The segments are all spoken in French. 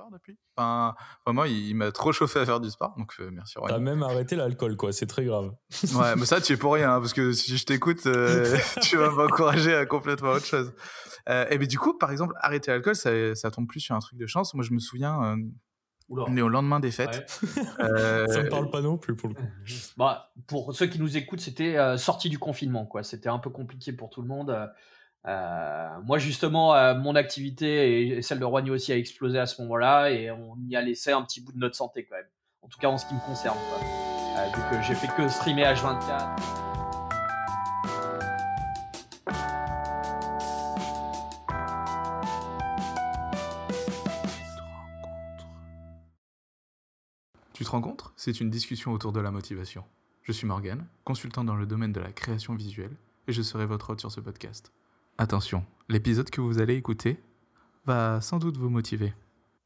sport depuis? Enfin, vraiment, il, m'a trop chauffé à faire du sport, donc euh, merci. T'as même arrêté l'alcool, quoi. C'est très grave. ouais, mais ça, tu es pour rien, hein, parce que si je t'écoute, euh, tu vas m'encourager à complètement autre chose. Euh, et bien du coup, par exemple, arrêter l'alcool, ça, ça tombe plus sur un truc de chance. Moi, je me souviens. On est au lendemain des fêtes. Euh... ça ne parle pas non plus pour le coup. Bah, pour ceux qui nous écoutent, c'était sorti du confinement. quoi. C'était un peu compliqué pour tout le monde. Euh, moi, justement, euh, mon activité et, celle de Roigny aussi a explosé à ce moment-là et on y a laissé un petit bout de notre santé quand même. En tout cas, en ce qui me concerne. Euh, donc, j'ai fait que streamer H24. Tu te rencontres? C'est une discussion autour de la motivation. Je suis Morgan, consultant dans le domaine de la création visuelle, et je serai votre hôte sur ce podcast. Attention, l'épisode que vous allez écouter va sans doute vous motiver.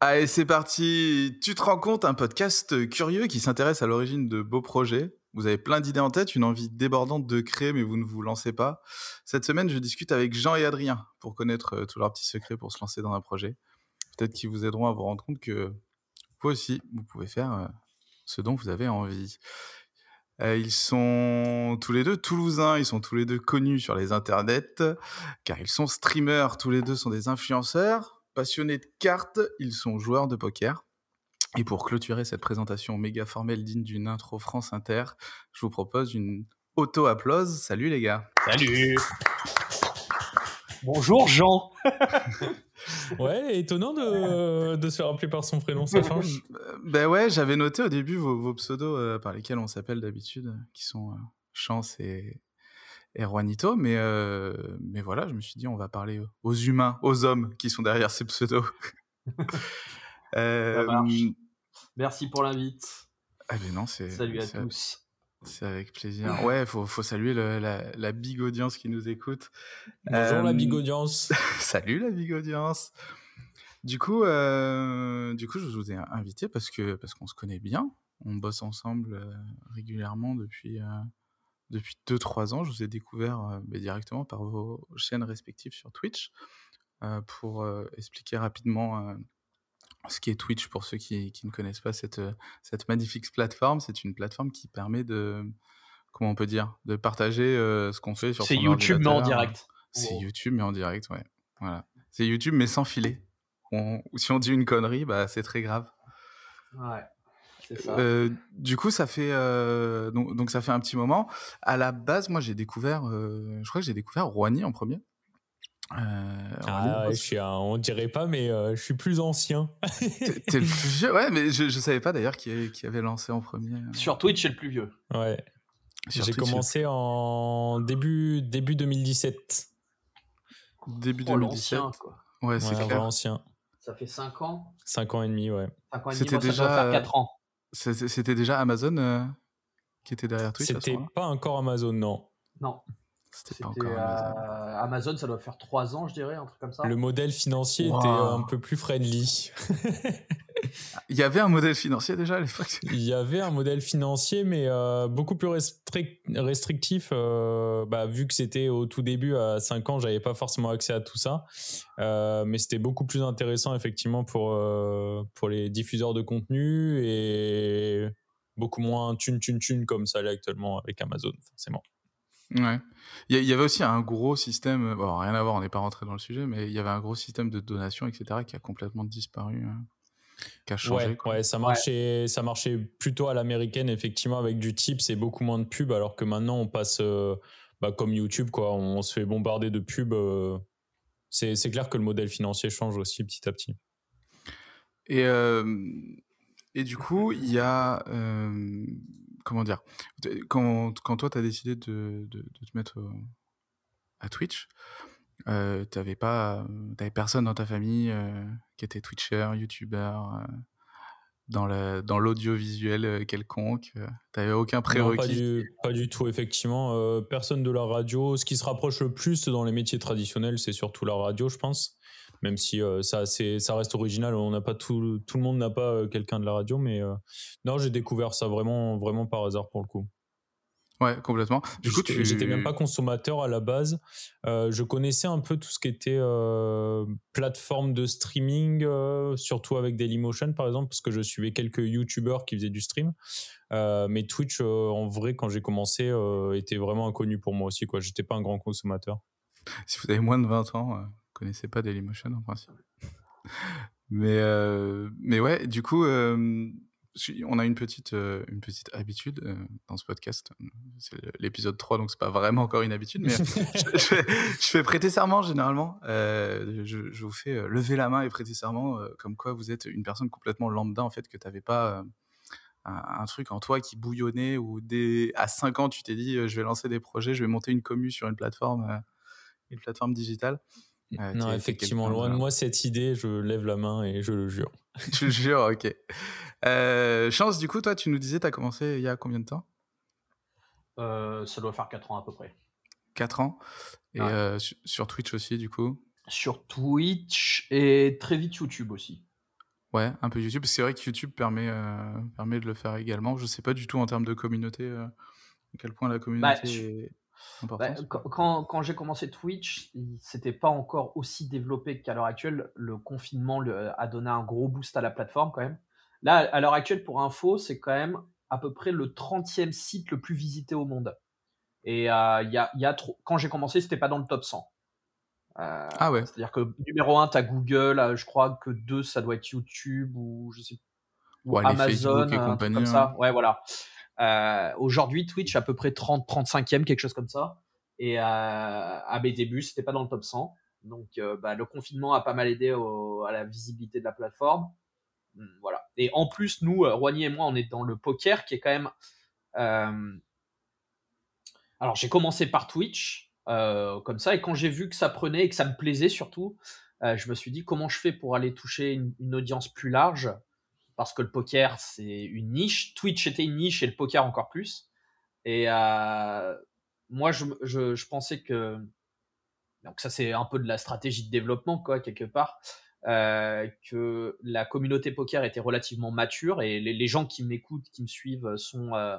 Allez, c'est parti Tu te rends compte, un podcast curieux qui s'intéresse à l'origine de beaux projets. Vous avez plein d'idées en tête, une envie débordante de créer, mais vous ne vous lancez pas. Cette semaine, je discute avec Jean et Adrien pour connaître euh, tous leurs petits secrets pour se lancer dans un projet. Peut-être qu'ils vous aideront à vous rendre compte que vous aussi, vous pouvez faire euh, ce dont vous avez envie. Euh, ils sont tous les deux toulousains, ils sont tous les deux connus sur les internets, car ils sont streamers, tous les deux sont des influenceurs, passionnés de cartes, ils sont joueurs de poker. Et pour clôturer cette présentation méga formelle digne d'une intro France Inter, je vous propose une auto-applause. Salut les gars Salut Bonjour Jean Ouais, étonnant de, de, se faire appeler par son prénom, ça change. ben ouais, j'avais noté au début vos, pseudos euh, par lesquels on s'appelle d'habitude, qui sont euh, Chance et, et Juanito, mais, euh, mais voilà, je me suis dit, on va parler aux humains, aux hommes qui sont derrière ces pseudos. Merci pour l'invite. Ah ben non, c'est. Salut à tous. C'est avec plaisir. Ouais, il faut, faut, saluer la, la, big audience qui nous écoute. Bonjour la big audience. Salut la big audience. Du coup, euh, du coup, je vous ai invité parce que parce qu'on se connaît bien. On bosse ensemble euh, régulièrement depuis euh, depuis deux trois ans. Je vous ai découvert directement par vos chaînes respectives sur Twitch pour expliquer rapidement ce qui est Twitch pour ceux qui, qui ne connaissent pas cette, cette magnifique plateforme. C'est une plateforme qui permet de, comment on peut dire, de partager ce qu'on fait sur C'est YouTube mais en direct. C'est YouTube mais en direct, ouais. Voilà. C'est YouTube mais sans filet. si on dit une connerie, bah, c'est très grave. Ouais. Ça. du coup, ça fait donc, donc, ça fait un petit moment. À la base, moi, j'ai découvert, je crois que j'ai découvert Roigny en premier. Euh, ah, je suis on dirait pas, mais euh, je suis plus ancien. T'es le plus vieux Ouais, mais je, je savais pas d'ailleurs qui, qui, avait lancé en premier. Euh. Sur Twitch, c'est le plus vieux. Ouais. J'ai commencé en début, début 2017. Début 2017. quoi. Ouais, c'est ouais, ancien. Ça fait 5 ans 5 ans et demi, ouais. C'était déjà. Ça 4 ans. C'était déjà Amazon qui était derrière Twitch C'était pas encore Amazon, non. Non. C'était encore Amazon. Amazon, ça doit faire trois ans, je dirais, un truc comme ça. Le modèle financier était un peu plus friendly. Il y avait un modèle financier déjà à l'époque Il y avait un modèle financier, mais euh, beaucoup plus restrictif. Euh, bah, vu que c'était au tout début, à 5 ans, j'avais pas forcément accès à tout ça. Euh, mais c'était beaucoup plus intéressant, effectivement, pour, pour les diffuseurs de contenu et beaucoup moins thune, thune, thune comme ça l'est actuellement avec Amazon, forcément. Ouais. Il y, avait aussi un gros système, bon, rien à voir, on n'est pas rentré dans le sujet, mais il y avait un gros système de donation, etc., qui a complètement disparu, hein, qui a changé. Ouais, ça marchait, ça marchait plutôt à l'américaine, effectivement, avec du type, c'est beaucoup moins de pubs, alors que maintenant on passe, euh, bah, comme YouTube, quoi, on se fait bombarder de pubs. Euh, c'est clair que le modèle financier change aussi petit à petit. Et, euh, et du coup, il y a comment dire quand, quand toi, tu as décidé de, de, te mettre à Twitch, euh, tu n'avais pas, avais personne dans ta famille euh, qui était Twitcher, YouTuber, euh, dans le, dans l'audiovisuel quelconque. tu n'avais aucun prérequis? pas, du, tout, effectivement. personne de la radio. Ce qui se rapproche le plus dans les métiers traditionnels, c'est surtout la radio, je pense même si euh, ça, ça reste original. On n'a pas tout, tout le monde n'a pas euh, quelqu'un de la radio, mais euh, non, j'ai découvert ça vraiment, vraiment par hasard pour le coup. Ouais, complètement. Du coup, tu... j'étais même pas consommateur à la base. Euh, je connaissais un peu tout ce qui était euh, plateforme de streaming, euh, surtout avec Dailymotion par exemple, parce que je suivais quelques YouTubers qui faisaient du stream. mais Twitch, en vrai, quand j'ai commencé, était vraiment inconnu pour moi aussi. Quoi, j'étais pas un grand consommateur. Si vous avez moins de 20 ans, ne connaissez pas Dailymotion en principe. mais mais ouais, du coup on a une petite, euh, une petite habitude euh, dans ce podcast. C'est l'épisode 3, donc c'est pas vraiment encore une habitude, mais je, fais, prêter serment généralement. Euh, je, vous fais lever la main et prêter serment, comme quoi vous êtes une personne complètement lambda, en fait, que tu n'avais pas un, truc en toi qui bouillonnait, ou dès, à 5 ans, tu t'es dit, je vais lancer des projets, je vais monter une commu sur une plateforme, une plateforme digitale. Non, effectivement, loin de moi cette idée, je lève la main et je le jure. je le jure, ok. Euh, Chance, du coup, toi, tu nous disais, tu as commencé il y a combien de temps? Euh, Ça doit faire 4 ans à peu près. 4 ans Et euh, sur Twitch aussi, du coup? Sur Twitch et très vite YouTube aussi. Ouais, un peu YouTube. C'est vrai que YouTube permet, permet de le faire également. Je sais pas du tout en termes de communauté à quel point la communauté bah, est bah, quand, quand j'ai commencé Twitch, c'était pas encore aussi développé qu'à l'heure actuelle. Le confinement a donné un gros boost à la plateforme quand même. Là, à l'heure actuelle, pour info, c'est quand même à peu près le 30e site le plus visité au monde. Et euh, y a, y a trop... quand j'ai commencé, c'était pas dans le top 100. Euh, ah ouais. C'est-à-dire que numéro 1, tu as Google, euh, je crois que 2, ça doit être YouTube ou je sais ou Amazon, et compagnie, comme ça. Hein. Ouais, voilà. Aujourd'hui, Twitch à peu près 30, 35e, quelque chose comme ça. Et à mes débuts, c'était pas dans le top 100. Donc, bah, le confinement a pas mal aidé à la visibilité de la plateforme. Hmm, voilà. Et en plus, nous, euh, Roigny et moi, on est dans le poker qui est quand même. Euh, alors, j'ai commencé par Twitch, euh, comme ça, et quand j'ai vu que ça prenait et que ça me plaisait surtout, je me suis dit comment je fais pour aller toucher une, audience plus large, parce que le poker, c'est une niche. Twitch était une niche et le poker encore plus. Et moi, je, pensais que. Donc, ça, c'est un peu de la stratégie de développement, quoi, quelque part. Euh, que la communauté poker était relativement mature et les, gens qui m'écoutent, qui me suivent, sont euh,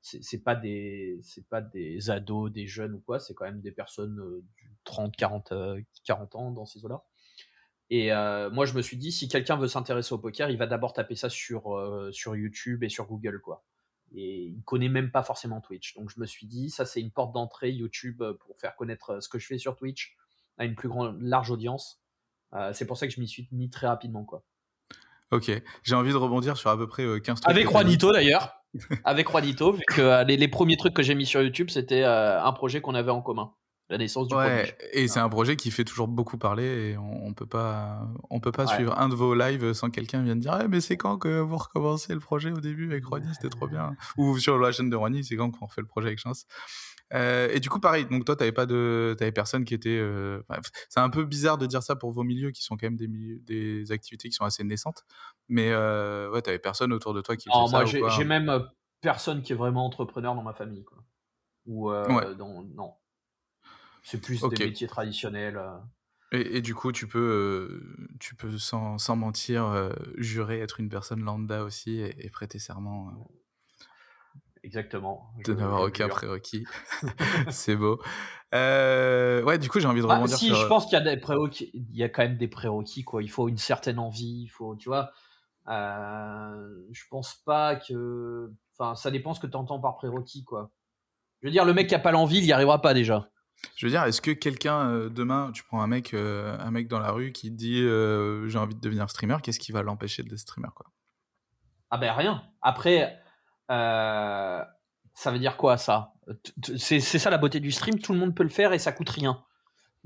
c'est pas des c'est pas des ados, des jeunes ou quoi, c'est quand même des personnes euh, du 30, 40, 40 ans dans ces eaux-là. Et moi, je me suis dit, si quelqu'un veut s'intéresser au poker, il va d'abord taper ça sur, sur YouTube et sur Google, quoi. Et il connaît même pas forcément Twitch. Donc, je me suis dit, ça, c'est une porte d'entrée YouTube pour faire connaître ce que je fais sur Twitch à une plus grande, large audience. Euh, c'est pour ça que je m'y suis mis très rapidement. Quoi. Ok, j'ai envie de rebondir sur à peu près 15 trucs. Avec Juanito d'ailleurs. Avec Juanito, vu que euh, les, premiers trucs que j'ai mis sur YouTube, c'était euh, un projet qu'on avait en commun. La naissance du ouais, Et c'est un projet qui fait toujours beaucoup parler et on, peut pas, on peut pas suivre un de vos lives sans quelqu'un vienne dire eh, mais c'est quand que vous recommencez le projet au début avec Ronnie, c'était trop bien. Ou sur la chaîne de Ronnie, c'est quand qu'on fait le projet avec Chance? Euh, et du coup, pareil, donc toi, tu pas de, avais personne qui était. Euh, c'est un peu bizarre de dire ça pour vos milieux qui sont quand même des, des activités qui sont assez naissantes. Mais euh, ouais, t'avais personne autour de toi qui. Non, moi, j'ai même euh, personne qui est vraiment entrepreneur dans ma famille, quoi. Ou dans, non. C'est plus des métiers traditionnels. Et, du coup, tu peux, tu peux sans, sans mentir, jurer être une personne lambda aussi et, et prêter serment. Exactement. De n'avoir aucun prérequis. c'est beau. Euh, ouais, du coup, j'ai envie de bah, rebondir si, je pense qu'il y a des prérequis. Il y a quand même des prérequis, quoi. Il faut une certaine envie. Il faut, tu vois. Euh, je pense pas que. Enfin, ça dépend ce que tu entends par prérequis, quoi. Je veux dire, le mec qui a pas l'envie, il y arrivera pas déjà. Je veux dire, est-ce que quelqu'un euh, demain, tu prends un mec, un mec dans la rue qui dit j'ai envie de devenir streamer, qu'est-ce qui va l'empêcher de streamer, quoi? Ah ben rien. Après euh, ça veut dire quoi ça? C'est ça la beauté du stream, tout le monde peut le faire et ça coûte rien.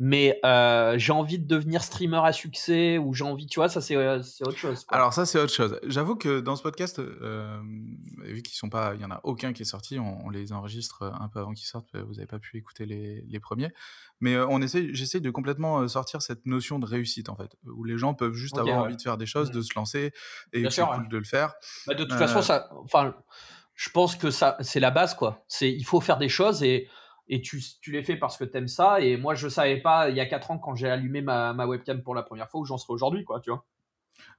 Mais euh, j'ai envie de devenir streamer à succès ou j'ai envie, tu vois, ça c'est euh, autre chose. Alors ça c'est autre chose. J'avoue que dans ce podcast, vu qu'ils sont pas, il y en a aucun qui est sorti, on, les enregistre un peu avant qu'ils sortent. Vous n'avez pas pu écouter les, les premiers, mais on essaie, j'essaie de complètement sortir cette notion de réussite en fait, où les gens peuvent juste avoir envie de faire des choses, mmh. de se lancer et c'est cool de le faire. Bah, de toute façon, ça, enfin je pense que ça, c'est la base, quoi. C'est, il faut faire des choses et, et tu, tu les fais parce que t'aimes ça. Et moi, je savais pas, il y a 4 ans, quand j'ai allumé ma, ma webcam pour la première fois, où j'en serais aujourd'hui, quoi, tu vois.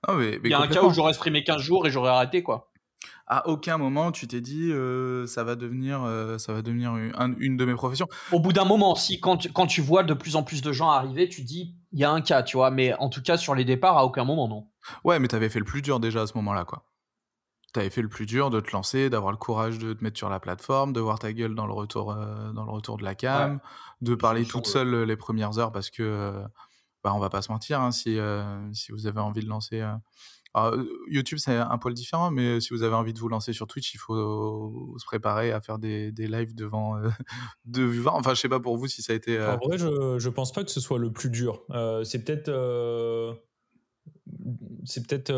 Ah, mais, il y a un cas où j'aurais streamé 15 jours et j'aurais arrêté, quoi. à aucun moment tu t'es dit ça va devenir, ça va devenir une, de mes professions. Au bout d'un moment, si quand tu, quand tu vois de plus en plus de gens arriver, tu dis il y a un cas, tu vois. Mais en tout cas sur les départs, à aucun moment non. Ouais, mais tu avais fait le plus dur déjà à ce moment-là, quoi. Tu avais fait le plus dur de te lancer, d'avoir le courage de te mettre sur la plateforme, de voir ta gueule dans le retour, dans le retour de la cam, de parler toute seule les premières heures parce que, bah, on va pas se mentir, hein, si, si vous avez envie de lancer YouTube, c'est un poil différent, mais si vous avez envie de vous lancer sur Twitch, il faut se préparer à faire des, des lives devant euh, de. Enfin, je sais pas pour vous si ça a été. En vrai, je, je pense pas que ce soit le plus dur. c'est peut-être. C'est peut-être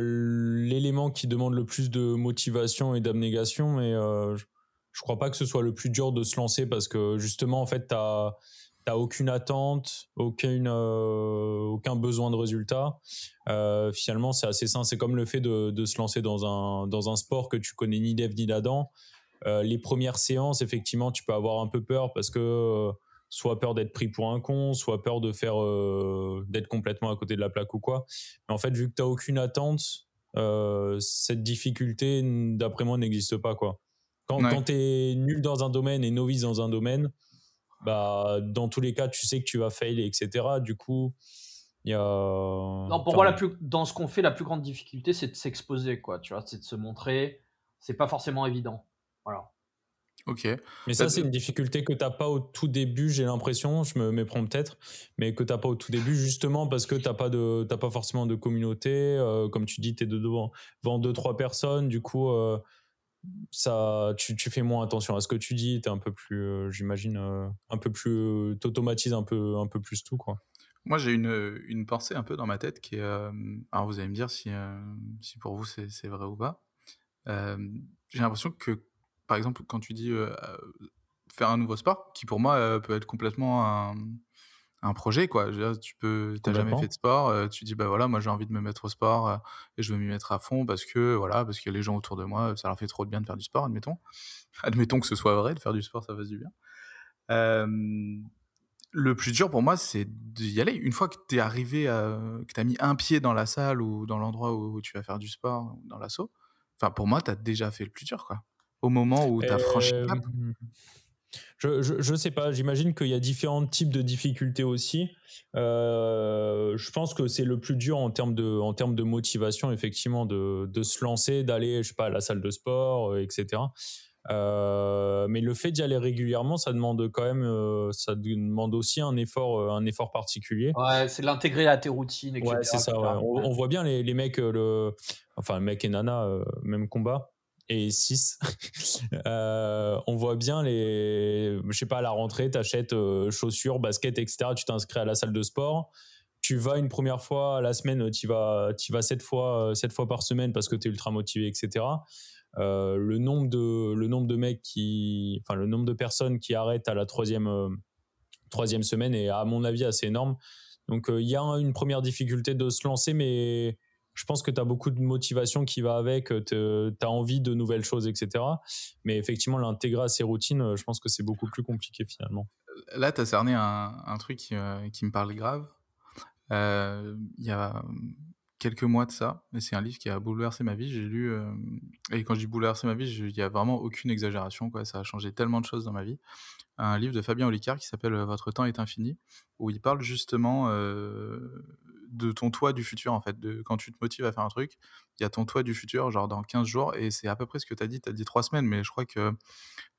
l'élément qui demande le plus de motivation et d'abnégation, mais je, je crois pas que ce soit le plus dur de se lancer parce que justement, en fait, tu as t'as aucune attente, aucun, euh, aucun besoin de résultat. Euh, finalement, c'est assez sain. C'est comme le fait de, de, se lancer dans un, dans un sport que tu connais ni d'Eve ni d'Adam. Euh, les premières séances, effectivement, tu peux avoir un peu peur parce que euh, soit peur d'être pris pour un con, soit peur de faire euh, d'être complètement à côté de la plaque ou quoi. Mais en fait, vu que tu n'as aucune attente, cette difficulté, d'après moi, n'existe pas quoi. Quand, quand tu es nul dans un domaine et novice dans un domaine, bah, dans tous les cas, tu sais que tu vas fail, etc. Du coup, il y a. Non, pour moi, la plus, dans ce qu'on fait, la plus grande difficulté, c'est de s'exposer, quoi. Tu vois, c'est de se montrer. C'est pas forcément évident. Voilà. Ok. Mais ça, bah, c'est une difficulté que tu n'as pas au tout début, j'ai l'impression, je me méprends peut-être, mais que tu n'as pas au tout début, justement parce que tu n'as pas, de, pas forcément de communauté. Euh, comme tu dis, tu es devant, devant deux, trois personnes. Du coup, euh, ça, tu, tu, fais moins attention à ce que tu dis, tu es un peu plus, euh, j'imagine, un peu plus, t'automatises un peu, un peu plus tout, quoi. Moi, j'ai une, une pensée un peu dans ma tête qui est, alors vous allez me dire si, si pour vous c'est vrai ou pas. j'ai l'impression que, par exemple, quand tu dis faire un nouveau sport, qui pour moi peut être complètement un, un projet quoi. tu peux, t'as jamais fait de sport, euh, tu dis bah voilà, moi j'ai envie de me mettre au sport et je veux m'y mettre à fond parce que voilà, parce que les gens autour de moi, ça leur fait trop de bien de faire du sport, admettons. Admettons que ce soit vrai, de faire du sport, ça fasse du bien. le plus dur pour moi, c'est d'y aller. Une fois que tu es arrivé, à, que tu as mis un pied dans la salle ou dans l'endroit où, tu vas faire du sport, dans l'assaut, enfin pour moi, tu as déjà fait le plus dur quoi. Au moment où tu as franchi le cap. Je, je, sais pas, j'imagine qu'il y a différents types de difficultés aussi. Euh, je pense que c'est le plus dur en termes de, en termes de motivation, effectivement, de, de se lancer, d'aller, je sais pas, à la salle de sport, euh, etc. Euh, mais le fait d'y aller régulièrement, ça demande quand même, ça demande aussi un effort, un effort particulier. Ouais, c'est l'intégrer à tes routines, etc. Ouais, c'est ça. On, voit bien les, les mecs, le, enfin, mecs et nana, même combat et 6. euh, on voit bien les. Je sais pas, à la rentrée, tu achètes euh, chaussures, baskets, etc. Tu t'inscris à la salle de sport. Tu vas une première fois à la semaine, tu vas, tu vas 7 fois, 7 fois par semaine parce que tu es ultra motivé, etc. Euh, le, nombre de, le nombre de mecs qui. Enfin, le nombre de personnes qui arrêtent à la troisième, euh, troisième semaine est, à mon avis, assez énorme. Donc, il y a une première difficulté de se lancer, mais je pense que tu as beaucoup de motivation qui va avec, euh, tu as envie de nouvelles choses, etc. Mais effectivement, l'intégrer à ces routines, euh, je pense que c'est beaucoup plus compliqué finalement. Là, tu as cerné un, truc qui, euh, qui, me parle grave. Il y a quelques mois de ça, et c'est un livre qui a bouleversé ma vie. J'ai lu, et quand je dis bouleversé ma vie, il n'y a vraiment aucune exagération, ça a changé tellement de choses dans ma vie. Un livre de Fabien Olicard qui s'appelle Votre temps est infini, où il parle justement de ton toit du futur, en fait. De, quand tu te motives à faire un truc, il y a ton toit du futur, genre dans 15 jours, et c'est à peu près ce que tu as dit. Tu as dit 3 semaines, mais je crois que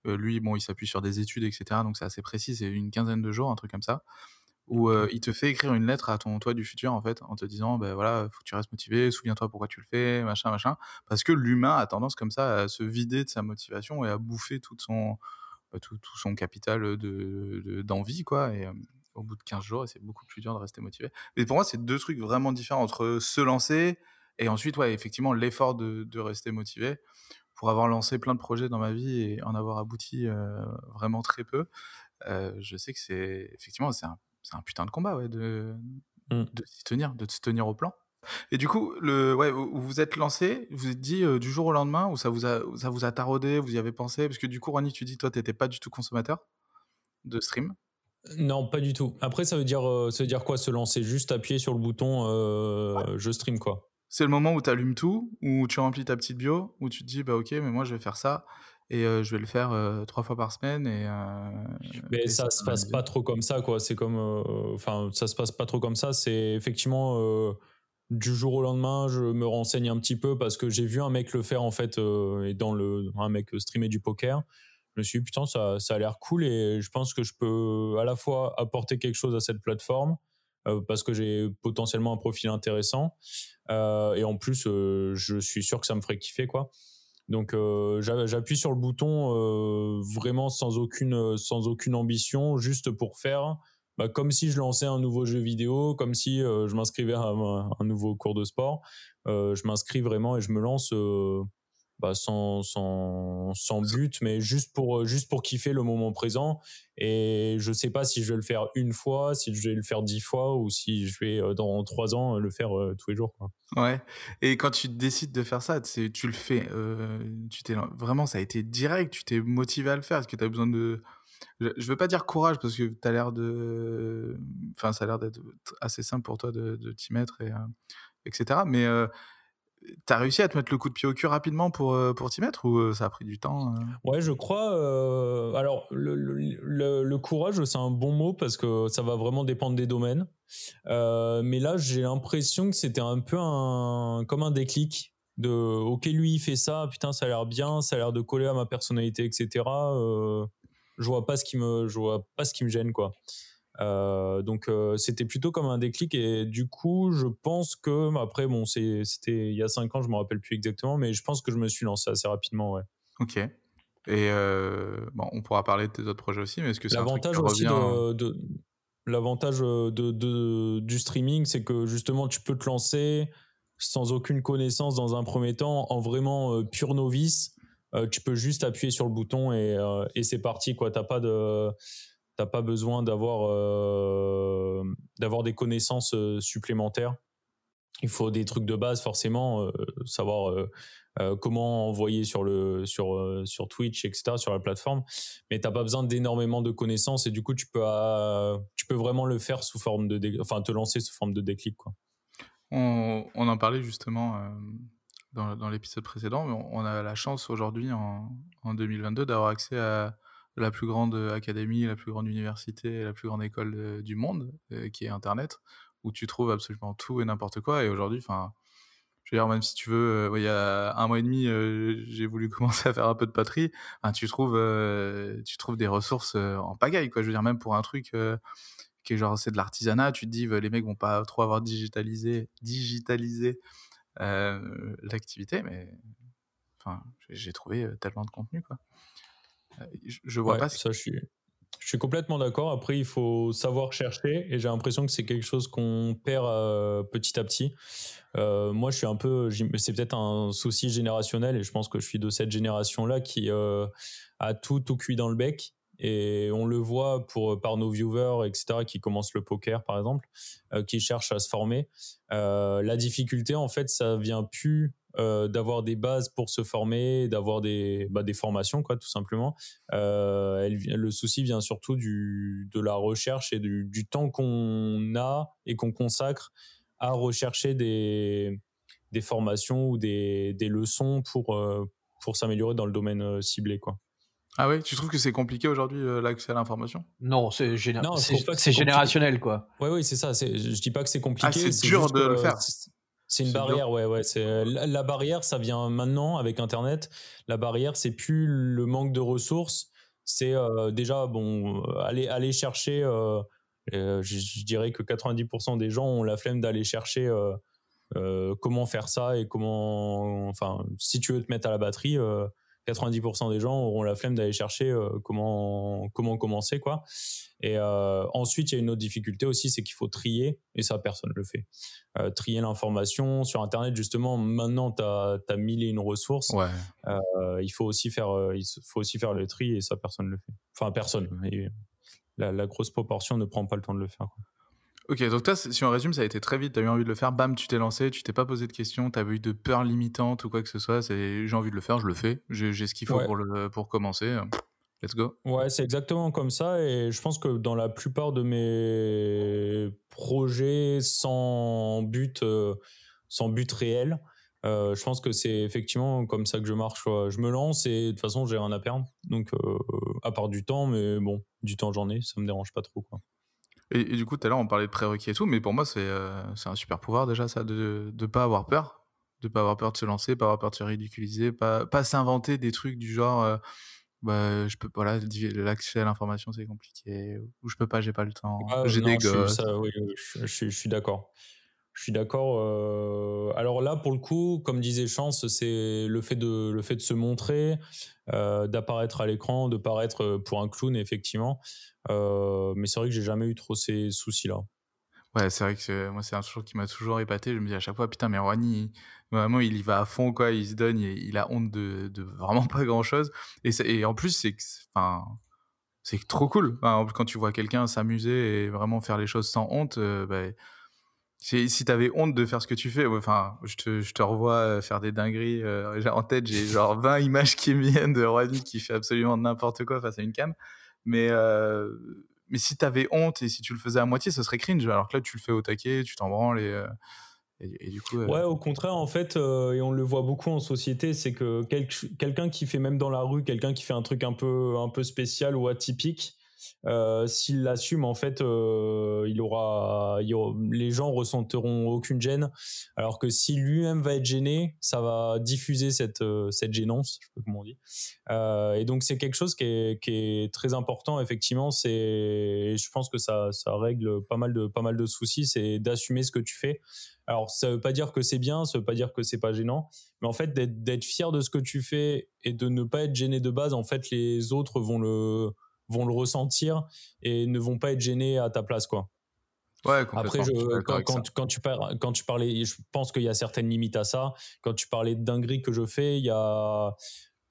lui, bon, il s'appuie sur des études, etc. Donc c'est assez précis, c'est une quinzaine de jours, un truc comme ça, où il te fait écrire une lettre à ton toit du futur, en fait, en te disant, ben voilà, faut que tu restes motivé, souviens-toi pourquoi tu le fais, machin, machin. Parce que l'humain a tendance comme ça à se vider de sa motivation et à bouffer toute son, bah, tout, son capital de, d'envie, quoi. Et, au bout de 15 jours et c'est beaucoup plus dur de rester motivé. Mais pour moi, c'est deux trucs vraiment différents entre se lancer et ensuite, ouais, effectivement, l'effort de, rester motivé. Pour avoir lancé plein de projets dans ma vie et en avoir abouti vraiment très peu, je sais que c'est effectivement c'est un, un, putain de combat ouais, de, mmh. de s'y tenir, de se tenir au plan. Et du coup, le, ouais, vous vous êtes lancé, vous vous êtes dit du jour au lendemain, ou ça vous a, ça vous a taraudé, vous y avez pensé? Parce que du coup, Rani, tu dis, toi, tu n'étais pas du tout consommateur de stream. Non, pas du tout. Après, ça veut dire, euh, ça veut dire quoi se lancer Juste appuyer sur le bouton euh, je stream quoi? c'est le moment où tu allumes tout, où tu remplis ta petite bio, où tu te dis, bah ok, mais moi je vais faire ça et je vais le faire trois fois par semaine. Et, mais ça, se passe pas trop comme ça, quoi. C'est comme, enfin, ça se passe pas trop comme ça. C'est effectivement du jour au lendemain, je me renseigne un petit peu parce que j'ai vu un mec le faire en fait, et dans le, un mec streamer du poker. Je me suis dit putain, ça, a l'air cool et je pense que je peux à la fois apporter quelque chose à cette plateforme parce que j'ai potentiellement un profil intéressant et en plus, je suis sûr que ça me ferait kiffer quoi. Donc euh, j'appuie sur le bouton euh, vraiment sans aucune sans aucune ambition, juste pour faire bah, comme si je lançais un nouveau jeu vidéo, comme si euh, je m'inscrivais à un, nouveau cours de sport. je m'inscris vraiment et je me lance bah, sans, sans, but, mais juste pour, euh, juste pour kiffer le moment présent. Et je sais pas si je vais le faire une fois, si je vais le faire dix fois ou si je vais euh, dans trois ans le faire euh, tous les jours. Ouais. Et quand tu décides de faire ça, tu le fais, tu vraiment, ça a été direct, tu t'es motivé à le faire. Est-ce que tu as besoin de. Je, veux pas dire courage parce que tu l'air de. Enfin, ça a l'air d'être assez simple pour toi de, de t'y mettre, et, etc. Mais T'as réussi à te mettre le coup de pied au cul rapidement pour, euh, pour t'y mettre ou euh, ça a pris du temps euh? Ouais, je crois. alors, le, courage, c'est un bon mot parce que ça va vraiment dépendre des domaines. mais là, j'ai l'impression que c'était un peu un, comme un déclic de OK, lui, il fait ça, putain, ça a l'air bien, ça a l'air de coller à ma personnalité, etc. je vois pas ce qui me, je vois pas ce qui me gêne, quoi. Euh, donc euh, c'était plutôt comme un déclic et du coup je pense que après bon c'était il y a cinq ans je me rappelle plus exactement mais je pense que je me suis lancé assez rapidement ouais. Ok. Et euh, bon on pourra parler de tes autres projets aussi mais est-ce que c'est l'avantage aussi de, l'avantage de, de, du streaming c'est que justement tu peux te lancer sans aucune connaissance dans un premier temps en vraiment pur novice tu peux juste appuyer sur le bouton et, et c'est parti quoi t'as pas de t'as pas besoin d'avoir euh, d'avoir des connaissances euh, supplémentaires. Il faut des trucs de base forcément, euh, savoir comment envoyer sur le sur sur Twitch, etc. sur la plateforme. Mais t'as pas besoin d'énormément de connaissances et du coup tu peux tu peux vraiment le faire sous forme de enfin te lancer sous forme de déclic quoi. On, on en parlait justement dans, l'épisode précédent, mais on, a la chance aujourd'hui en, en 2022 d'avoir accès à la plus grande académie, la plus grande université, la plus grande école du monde, qui est Internet, où tu trouves absolument tout et n'importe quoi. Et aujourd'hui, enfin, je veux dire, même si tu veux, il y a un mois et demi, j'ai voulu commencer à faire un peu de patrie. tu trouves, tu trouves des ressources en pagaille, quoi. Je veux dire, même pour un truc qui est genre c'est de l'artisanat, tu te dis les mecs vont pas trop avoir digitalisé, digitalisé l'activité, mais enfin, j'ai trouvé tellement de contenu, quoi. Je vois pas. Ça, je suis, je suis complètement d'accord. Après, il faut savoir chercher et j'ai l'impression que c'est quelque chose qu'on perd euh, petit à petit. Euh, moi, je suis un peu, c'est peut-être un souci générationnel et je pense que je suis de cette génération-là qui euh, a tout, tout cuit dans le bec. Et on le voit pour, par nos viewers, etc., qui commencent le poker, par exemple, qui cherchent à se former. la difficulté, en fait, ça vient plus euh, d'avoir des bases pour se former, d'avoir des, bah, des formations, quoi, tout simplement. Euh, elle, le souci vient surtout du, de la recherche et du, du temps qu'on a et qu'on consacre à rechercher des, des formations ou des, des leçons pour, euh, pour s'améliorer dans le domaine ciblé, quoi. Ah oui, tu trouves que c'est compliqué aujourd'hui l'accès à l'information? Non, c'est générationnel quoi. Oui, oui, c'est ça. Je dis pas que c'est compliqué. Ah, c'est dur de le faire. C'est une barrière, ouais, ouais. C'est la, barrière, ça vient maintenant avec Internet. La barrière, c'est plus le manque de ressources, c'est euh, déjà bon euh, aller aller chercher. Euh, je, dirais que 90% des gens ont la flemme d'aller chercher comment faire ça et comment. Enfin, si tu veux te mettre à la batterie, 90% des gens auront la flemme d'aller chercher euh, comment comment commencer quoi. Et euh, ensuite, il y a une autre difficulté aussi, c'est qu'il faut trier et ça personne le fait. Euh, trier l'information sur internet justement, maintenant tu as, as mille et une ressources. Ouais. il faut aussi faire il faut aussi faire le tri et ça personne le fait. Enfin personne. la, la, grosse proportion ne prend pas le temps de le faire. Quoi. Ok, donc toi, si on résume, ça a été très vite, tu as eu envie de le faire, bam, tu t'es lancé, tu t'es pas posé de questions, tu eu de peur limitante ou quoi que ce soit, c'est j'ai envie de le faire, je le fais, j'ai ce qu'il faut pour, le, pour commencer, let's go. Ouais, c'est exactement comme ça et je pense que dans la plupart de mes projets sans but, euh, sans but réel. je pense que c'est effectivement comme ça que je marche. Je me lance et de toute façon, j'ai rien à perdre. Donc, à part du temps, mais bon, du temps j'en ai, ça me dérange pas trop. Quoi. Et, du coup, tout à l'heure, on parlait de prérequis et tout, mais pour moi, c'est un super pouvoir déjà, ça, de ne pas avoir peur. De pas avoir peur de se lancer, pas avoir peur de se ridiculiser, pas, pas s'inventer des trucs du genre euh, bah, je peux voilà l'accès à l'information c'est compliqué ou je peux pas j'ai pas le temps ah, j'ai des gosses. je, je, suis d'accord je suis d'accord euh, alors là pour le coup comme disait Chance c'est le fait de le fait de se montrer euh, d'apparaître à l'écran de paraître pour un clown effectivement mais c'est vrai que j'ai jamais eu trop ces soucis là Ouais, c'est vrai que moi, c'est un truc qui m'a toujours épaté. Je me dis à chaque fois, putain, mais Rwani, vraiment, il y va à fond, quoi. Il se donne, il, a honte de, vraiment pas grand chose. Et, en plus, c'est enfin, c'est trop cool. quand tu vois quelqu'un s'amuser et vraiment faire les choses sans honte, euh, bah, si tu avais honte de faire ce que tu fais, enfin, je te, je te revois euh, faire des dingueries. Euh, en tête, j'ai genre 20 images qui viennent de Rwani qui fait absolument n'importe quoi face à une cam. Mais mais si tu avais honte et si tu le faisais à moitié, ce serait cringe. Alors que là, tu le fais au taquet, tu t'en branles et, euh, et, du coup. Euh ouais, au contraire, en fait, euh, et on le voit beaucoup en société, c'est que quelqu'un qui fait même dans la rue, quelqu'un qui fait un truc un peu, un peu spécial ou atypique, euh, s'il l'assume, en fait, euh, il, aura, les gens ressentiront aucune gêne. Alors que si lui-même va être gêné, ça va diffuser cette, euh, cette gênance, je sais pas comment on dit. et donc c'est quelque chose qui est, très important, effectivement. C'est, je pense que ça, règle pas mal de, pas mal de soucis, c'est d'assumer ce que tu fais. Alors, ça veut pas dire que c'est bien, ça veut pas dire que c'est pas gênant, mais en fait, d'être fier de ce que tu fais et de ne pas être gêné de base, en fait, les autres vont le, vont le ressentir et ne vont pas être gênés à ta place, quoi. Ouais, Après, je, quand, quand, quand, tu quand tu parlais, je pense qu'il y a certaines limites à ça. Quand tu parlais de dinguerie que je fais, il y a,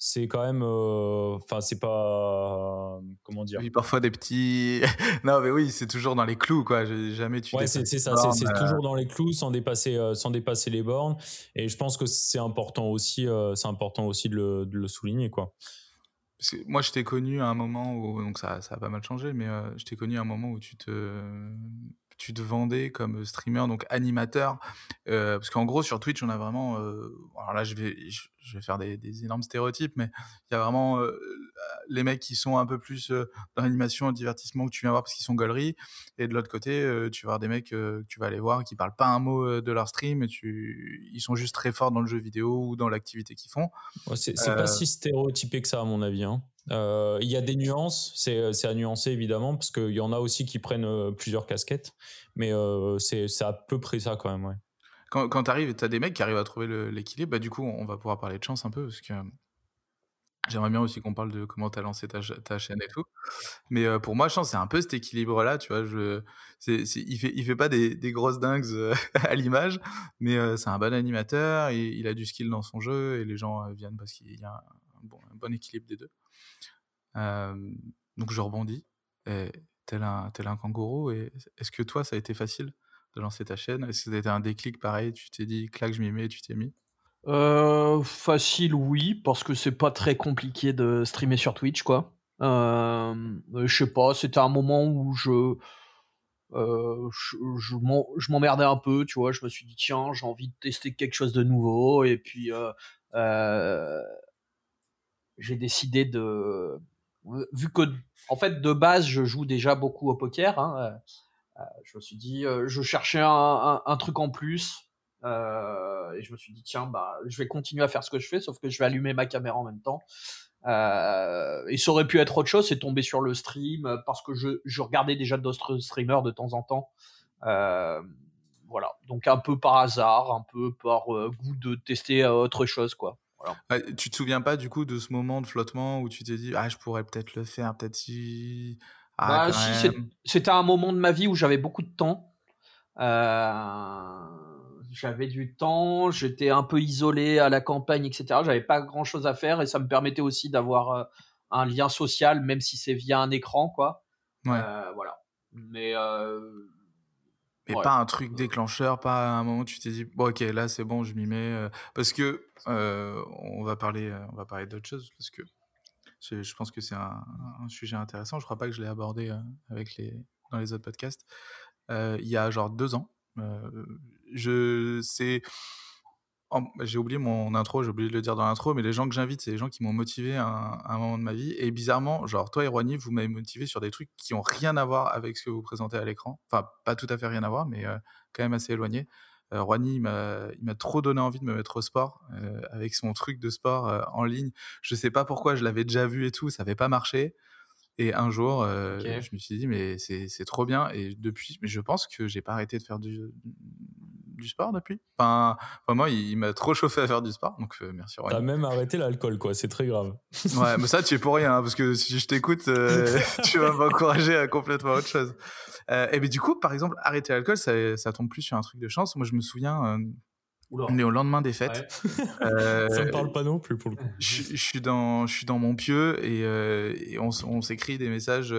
c'est quand même, euh, enfin, c'est pas, comment dire? Oui, parfois des petits. non, mais oui, c'est toujours dans les clous, quoi. Jamais tu. Ouais, c'est ça, c'est euh. toujours dans les clous, sans dépasser, euh, sans dépasser les bornes. Et je pense que c'est important aussi, c'est important aussi de le, de le souligner, quoi moi, je t'ai connu à un moment où, donc ça, ça a pas mal changé, mais euh, je t'ai connu à un moment où tu te, tu te vendais comme streamer, donc animateur. Euh, parce qu'en gros, sur Twitch, on a vraiment. Euh, alors là, je vais, vais faire des, des, énormes stéréotypes, mais il y a vraiment euh, les mecs qui sont un peu plus dans l'animation, le divertissement que tu viens voir parce qu'ils sont galeries. Et de l'autre côté, tu vas voir des mecs que tu vas aller voir qui parlent pas un mot de leur stream, et tu, ils sont juste très forts dans le jeu vidéo ou dans l'activité qu'ils font. c'est pas si stéréotypé que ça, à mon avis. Hein. Euh, il y a des nuances, c'est à nuancer évidemment, parce qu'il y en a aussi qui prennent euh, plusieurs casquettes, mais euh, c'est à peu près ça quand même. Ouais. Quand, quand tu arrives, tu as des mecs qui arrivent à trouver l'équilibre, bah, du coup, on va pouvoir parler de chance un peu, parce que j'aimerais bien aussi qu'on parle de comment tu as lancé ta, chaîne et tout. Mais pour moi, chance, c'est un peu cet équilibre-là, tu vois. Il, fait, fait pas des, grosses dingues à l'image, mais c'est un bon animateur, et, il a du skill dans son jeu, et les gens viennent parce qu'il y a un bon, équilibre des deux donc je rebondis, tel un, tel un kangourou. Est-ce que toi, ça a été facile? De lancer ta chaîne? Est-ce que ça a été un déclic pareil Tu t'es dit, clac, je m'y mets et tu t'es mis? Euh, Facile, oui, parce que c'est pas très compliqué de streamer sur Twitch, quoi. Euh, je sais pas, c'était un moment où je. Euh, je, je m'emmerdais un peu, tu vois. Je me suis dit, tiens, j'ai envie de tester quelque chose de nouveau. Et puis, j'ai décidé de, vu que en fait de base je joue déjà beaucoup au poker, hein, euh, euh, je me suis dit euh, je cherchais un, truc en plus euh, et je me suis dit tiens bah je vais continuer à faire ce que je fais sauf que je vais allumer ma caméra en même temps. Euh, et ça aurait pu être autre chose, c'est tomber sur le stream parce que je, regardais déjà d'autres streamers de temps en temps. Euh, voilà, donc un peu par hasard, un peu par goût de tester autre chose quoi. Tu te souviens pas du coup de ce moment de flottement où tu t'es dit ah je pourrais peut-être le faire peut-être si ah, bah, si c'était un moment de ma vie où j'avais beaucoup de temps. Euh, j'avais du temps j'étais un peu isolé à la campagne etc j'avais pas grand chose à faire et ça me permettait aussi d'avoir euh, un lien social même si c'est via un écran quoi. Ouais. Euh, voilà. Mais mais pas un truc déclencheur, pas un moment où tu t'es dit, bon, ok, là c'est bon, je m'y mets. Parce que euh, on va parler, on va parler d'autre chose, parce que je, pense que c'est un, sujet intéressant. Je crois pas que je l'ai abordé avec les, dans les autres podcasts. il y a genre deux ans, je c'est bah, j'ai oublié mon intro, j'ai oublié de le dire dans l'intro, mais les gens que j'invite, c'est les gens qui m'ont motivé à un, moment de ma vie. Et bizarrement, genre toi Roigny, vous m'avez motivé sur des trucs qui ont rien à voir avec ce que vous présentez à l'écran. Enfin, pas tout à fait rien à voir, mais euh, quand même assez éloigné. Euh, il m'a trop donné envie de me mettre au sport euh, avec son truc de sport euh, en ligne. Je sais pas pourquoi, je l'avais déjà vu et tout, ça n'avait pas marché. Et un jour, je me suis dit, mais c'est trop bien. Et depuis, mais je pense que j'ai pas arrêté de faire du, du sport depuis? Enfin, vraiment, il, m'a trop chauffé à faire du sport. Donc, euh, merci. T'as même arrêté l'alcool, quoi. C'est très grave. ouais, mais ça, tu es pour rien, hein, parce que si je t'écoute, euh, tu vas m'encourager à complètement autre chose. Euh, et bien, du coup, par exemple, arrêter l'alcool, ça, ça, tombe plus sur un truc de chance. Moi, je me souviens. On est au lendemain des fêtes. Euh, ça me parle pas non plus pour le coup. Je, suis dans, je suis dans mon pieu et, on, on s'écrit des messages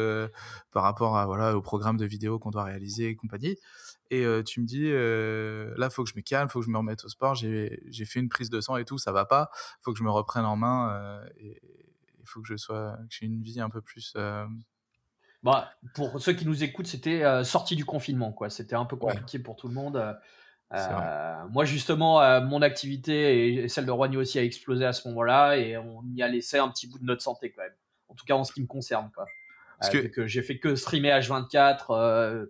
par rapport à voilà au programme de vidéo qu'on doit réaliser et compagnie. Et tu me dis, là, faut que je me calme, faut que je me remette au sport. J'ai fait une prise de sang et tout, ça va pas. Faut que je me reprenne en main. et il faut que je sois, que j'ai une vie un peu plus. Bah, pour ceux qui nous écoutent, c'était sorti du confinement, quoi. C'était un peu compliqué pour tout le monde. moi, justement, mon activité et celle de Roigny aussi a explosé à ce moment-là et on y a laissé un petit bout de notre santé quand même. En tout cas, en ce qui me concerne, quoi. Parce que, j'ai fait que streamer H24.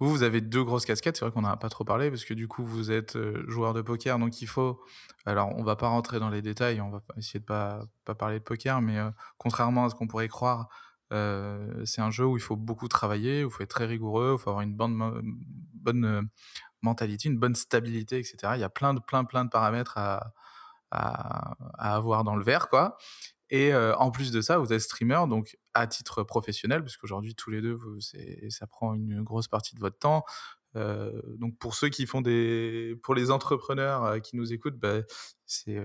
Vous, vous avez deux grosses casquettes. C'est vrai qu'on n'en a pas trop parlé parce que du coup, vous êtes euh, joueur de poker. Donc, il faut. Alors, on va pas rentrer dans les détails. On va essayer de pas, pas parler de poker. Mais euh, contrairement à ce qu'on pourrait croire, euh, c'est un jeu où il faut beaucoup travailler, où il faut être très rigoureux, il faut avoir une bonne, mentalité, une bonne stabilité, etc. Il y a plein de, plein, plein de paramètres à avoir dans le verre, quoi. Et en plus de ça, vous êtes streamer, donc à titre professionnel, parce qu'aujourd'hui, tous les deux, vous, ça prend une grosse partie de votre temps. donc pour ceux qui font des, pour les entrepreneurs qui nous écoutent, bah, c'est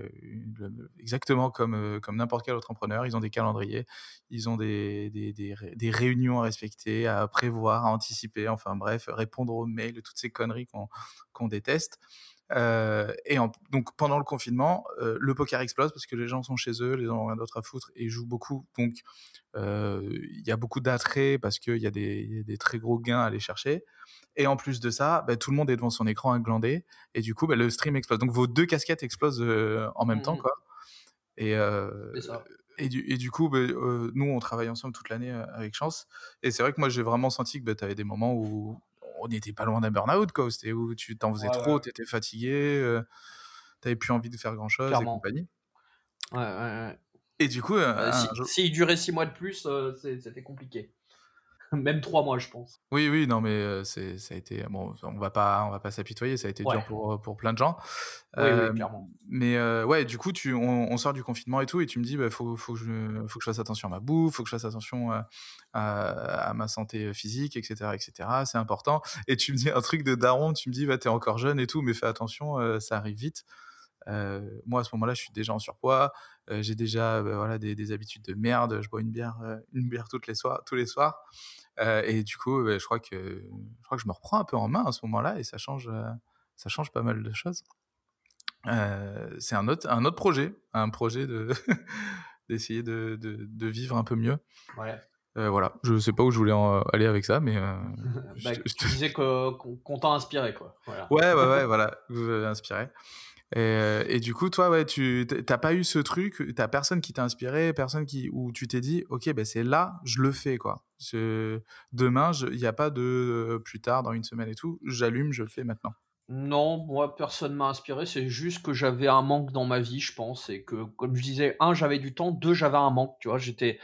exactement comme comme n'importe quel autre entrepreneur. Ils ont des calendriers, ils ont des, des, des, réunions à respecter, à prévoir, à anticiper. Enfin bref, répondre aux mails, toutes ces conneries qu'on déteste. Euh, et donc pendant le confinement, euh, le poker explose parce que les gens sont chez eux, les gens ont rien d'autre à foutre et ils jouent beaucoup. Donc euh, il y a beaucoup d'attrait parce qu'il y, a des, très gros gains à aller chercher. Et en plus de ça, bah, tout le monde est devant son écran à glander et du coup bah, le stream explose. Donc vos deux casquettes explosent en même temps, mmh quoi. Et, et du, et du, coup, bah, nous, on travaille ensemble toute l'année avec Chance. Et c'est vrai que moi, j'ai vraiment senti que tu avais des moments où, on n'était pas loin d'un burn-out, quoi. C'était où tu t'en faisais trop, tu étais fatigué, euh, tu n'avais plus envie de faire grand-chose et compagnie. Ouais, ouais, ouais. Et du coup, euh, s'il si, durait six mois de plus, euh, c'était compliqué. Même trois mois, je pense. Oui, oui, non, mais c'est, ça a été. Bon, on va pas, on va pas s'apitoyer. Ça a été dur pour, pour plein de gens. Oui, oui, clairement. Mais ouais, du coup, tu, on, sort du confinement et tout, et tu me dis, bah, faut, faut, que je, faut que je fasse attention à ma bouffe, faut que je fasse attention à, à, ma santé physique, etc., etc. C'est important. Et tu me dis un truc de daron. Tu me dis, bah, t'es encore jeune et tout, mais fais attention, ça arrive vite. moi, à ce moment-là, je suis déjà en surpoids. J'ai déjà bah, voilà, des, des, habitudes de merde. Je bois une bière, une bière toutes les soirs, tous les soirs. Euh, et du coup, je, crois que, je crois que je me reprends un peu en main à ce moment-là et ça change, euh, ça change pas mal de choses. Euh, c'est un autre, un autre projet, un projet de d'essayer de, de, vivre un peu mieux. Ouais. voilà, je sais pas où je voulais aller avec ça, mais bah, je, te... disais qu'on t'a inspiré, quoi. Voilà. Ouais, ouais, ouais, voilà, vous inspiré. Et, du coup, toi, ouais, tu t'as pas eu ce truc, t'as personne qui t'a inspiré, personne qui où tu t'es dit, ok, ben c'est là, je le fais, quoi. Demain, il n'y a pas de plus tard, dans une semaine et tout. J'allume, je le fais maintenant. Non, moi, personne m'a inspiré. C'est juste que j'avais un manque dans ma vie, je pense. Et que, comme je disais, un, j'avais du temps. Deux, j'avais un manque. Tu vois, j'étais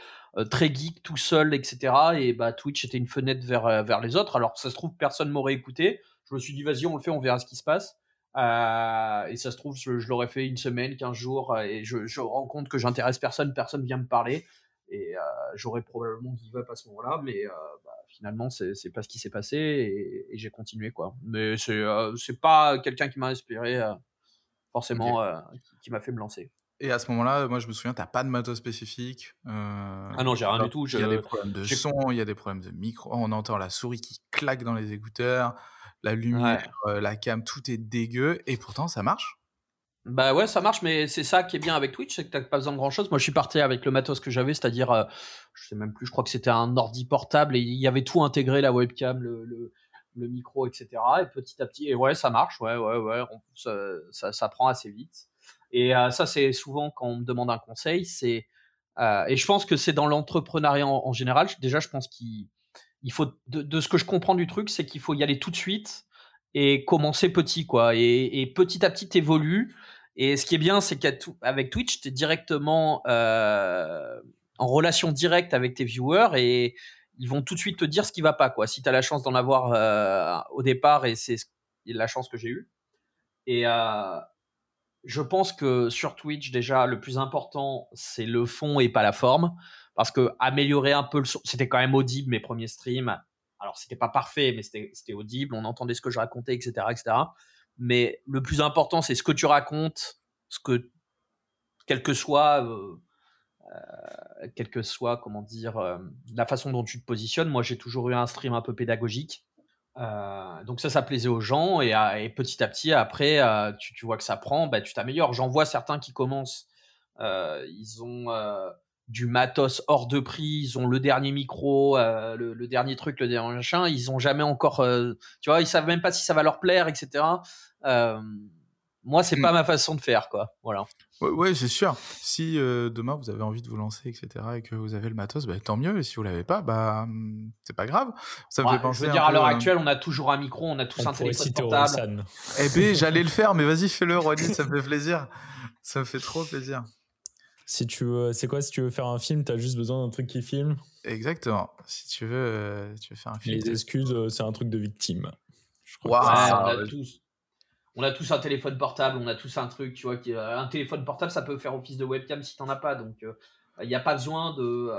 très geek, tout seul, etc. Et bah, Twitch était une fenêtre vers, vers les autres. Alors, ça se trouve, personne m'aurait écouté. Je me suis dit, vas-y, on le fait, on verra ce qui se passe. Euh, et ça se trouve, je, l'aurais fait une semaine, 15 jours, et je, je rends compte que j'intéresse personne, personne vient me parler, et euh, j'aurais probablement give up à ce moment-là, mais euh, bah, finalement, c'est pas ce qui s'est passé, et, j'ai continué, quoi. Mais c'est c'est pas quelqu'un qui m'a inspiré, forcément, qui, m'a fait me lancer. Et à ce moment-là, moi je me souviens, t'as pas de matos spécifique. ah non, j'ai rien du tout. Il y a des problèmes de son, il y a des problèmes de micro. On entend la souris qui claque dans les écouteurs la lumière, la cam, tout est dégueu et pourtant ça marche. Bah ouais, ça marche, mais c'est ça qui est bien avec Twitch, c'est que t'as pas besoin de grand chose. Moi, je suis parti avec le matos que j'avais, c'est-à-dire, je sais même plus, je crois que c'était un ordi portable et il y avait tout intégré, la webcam, le, le micro, etc. Et petit à petit, et ouais, ça marche, ouais, ouais, ouais, ça, ça, prend assez vite. Et ça, c'est souvent quand on me demande un conseil, c'est et je pense que c'est dans l'entrepreneuriat en, général. Déjà, je pense qu'il faut, de, ce que je comprends du truc, c'est qu'il faut y aller tout de suite et commencer petit, quoi. Et, petit à petit, évolue. Et ce qui est bien, c'est qu'avec Twitch, tu es directement euh, en relation directe avec tes viewers et ils vont tout de suite te dire ce qui va pas, quoi. Si tu as la chance d'en avoir euh, au départ, et c'est la chance que j'ai eue. Et euh, je pense que sur Twitch, déjà, le plus important, c'est le fond et pas la forme. Parce que améliorer un peu le son, c'était quand même audible mes premiers streams alors c'était pas parfait, mais c'était audible, on entendait ce que je racontais, etc., etc. Mais le plus important, c'est ce que tu racontes, ce que, quel que soit, euh, euh soit, comment dire, euh, la façon dont tu te positionnes. Moi, j'ai toujours eu un stream un peu pédagogique. Euh, donc ça, ça plaisait aux gens et, et petit à petit, après, tu, tu, vois que ça prend, bah, tu t'améliores. J'en vois certains qui commencent, ils ont du matos hors de prix, ils ont le dernier micro, euh, le, dernier truc, le dernier machin, ils ont jamais encore, euh, tu vois, ils savent même pas si ça va leur plaire, etc. Euh, moi, c'est pas hmm. ma façon de faire, quoi. Voilà. Ouais, c'est sûr. Si demain vous avez envie de vous lancer, etc., et que vous avez le matos, bah, tant mieux. Et si vous l'avez pas, bah hmm, c'est pas grave. Ça me fait penser. Je veux dire, à l'heure actuelle, on a toujours un micro, on a tous un téléphone portable. Eh ben, j'allais le faire, mais vas-y, fais-le, Ronnie, ça me fait plaisir. Ça me fait trop plaisir. Si tu veux, c'est quoi si tu veux faire un film, tu as juste besoin d'un truc qui filme? Exactement. Si tu veux, euh, tu veux faire un film. Les excuses, euh, c'est un truc de victime. on, a tous, on a tous un téléphone portable, on a tous un truc, tu vois, euh, un téléphone portable, ça peut faire office de webcam si t'en as pas. Donc, il n'y a pas besoin de,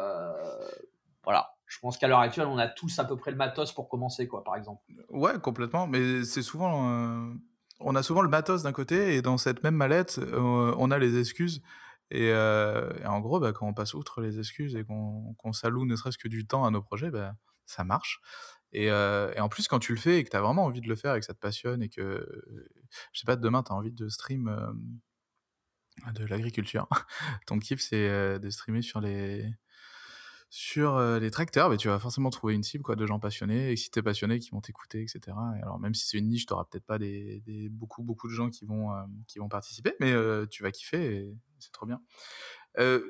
voilà. Je pense qu'à l'heure actuelle, on a tous à peu près le matos pour commencer, quoi, par exemple. Ouais, complètement. Mais c'est souvent, on a souvent le matos d'un côté et dans cette même mallette, on a les excuses. Euh, et, en gros, bah, quand on passe outre les excuses et qu'on s'alloue ne serait-ce que du temps à nos projets, bah, ça marche. Et, en plus, quand tu le fais et que tu as vraiment envie de le faire et que ça te passionne et que, je sais pas, demain, tu as envie de stream euh, de l'agriculture, ton kiff, c'est de streamer sur les, sur les tracteurs, bah, tu vas forcément trouver une cible de gens passionnés, et si tu es passionné, qui vont t'écouter, etc. Et alors, même si c'est une niche, tu n'auras peut-être pas beaucoup, beaucoup de gens qui vont, qui vont participer, mais tu vas kiffer et c'est trop bien.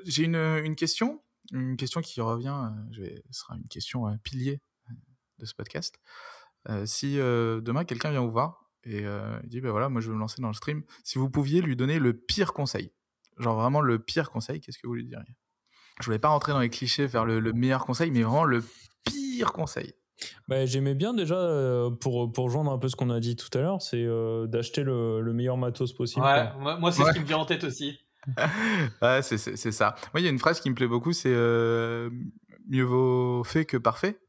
J'ai une, question, une question qui revient, ce sera une question pilier de ce podcast. si demain, quelqu'un vient vous voir et il dit, ben voilà, moi je veux me lancer dans le stream, si vous pouviez lui donner le pire conseil, genre vraiment le pire conseil, qu'est-ce que vous lui diriez? Je voulais pas rentrer dans les clichés, faire le, meilleur conseil, mais vraiment le pire conseil. Bah, J'aimais bien déjà, euh, pour, pour joindre un peu ce qu'on a dit tout à l'heure, c'est euh, d'acheter le, le, meilleur matos possible. Ouais, moi, c'est ce qui me vient en tête aussi. ouais, c'est ça. Moi, il y a une phrase qui me plaît beaucoup, c'est euh, mieux vaut fait que parfait.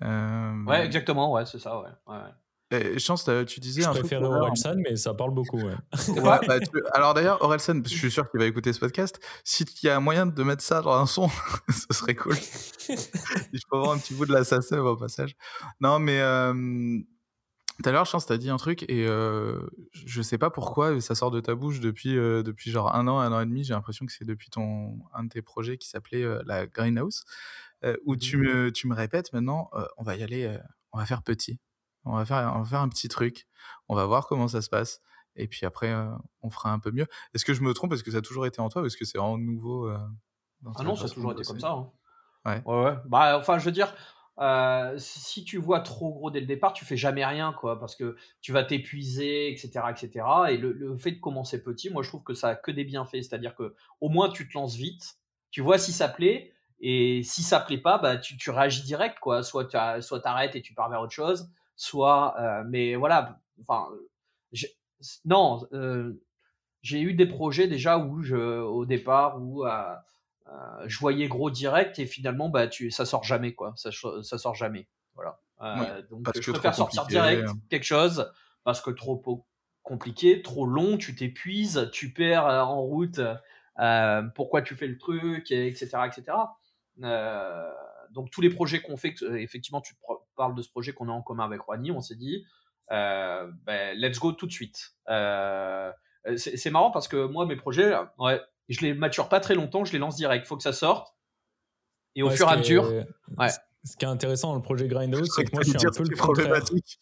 Ouais, exactement, ouais, c'est ça, ouais. ouais. Et chance, tu disais je un préfère Orelsan, mais ça parle beaucoup. Ouais. Bah, alors d'ailleurs, Orelsan, je suis sûr qu'il va écouter ce podcast. S'il y a moyen de mettre ça dans un son, ce serait cool. je peux avoir un petit bout de l'assassin au passage. Non, mais tout à l'heure, Chance, t'as dit un truc et euh, je sais pas pourquoi ça sort de ta bouche depuis, depuis genre un an, un an et demi. J'ai l'impression que c'est depuis ton, un de tes projets qui s'appelait la Greenhouse, où tu mmh me, tu me répètes maintenant, on va y aller, on va faire petit on va, faire, on va faire un petit truc, on va voir comment ça se passe, et puis après, euh, on fera un peu mieux. Est-ce que je me trompe? Est-ce que ça a toujours été en toi ou est-ce que c'est vraiment nouveau euh, Ah non, ça a toujours été comme ça. Hein. Ouais. ouais. Bah, enfin, je veux dire, euh, si tu vois trop gros dès le départ, tu fais jamais rien, quoi, parce que tu vas t'épuiser, etc., etc. Et le, fait de commencer petit, moi, je trouve que ça a que des bienfaits. C'est-à-dire que au moins, tu te lances vite, tu vois si ça plaît, et si ça plaît pas, bah, tu, tu réagis direct, quoi. Soit tu arrêtes et tu pars vers autre chose, soit, euh, mais voilà, enfin, non, euh, j'ai eu des projets déjà où je, au départ, où euh, je voyais gros direct et finalement, bah, tu, ça sort jamais, quoi, ça, ça sort jamais, voilà. donc, je préfère sortir direct quelque chose parce que trop compliqué, trop long, tu t'épuises, tu perds en route. pourquoi tu fais le truc, etc., etc. donc tous les projets qu'on fait, effectivement, tu parle de ce projet qu'on a en commun avec Roigny, on s'est dit, euh, ben, let's go tout de suite. Euh, c'est marrant parce que moi, mes projets, ouais, je les mature pas très longtemps, je les lance direct. Il faut que ça sorte. Et au fur et à mesure. Ouais. Ce qui est intéressant dans le projet Grindhouse, c'est que moi, je suis un peu le problématique.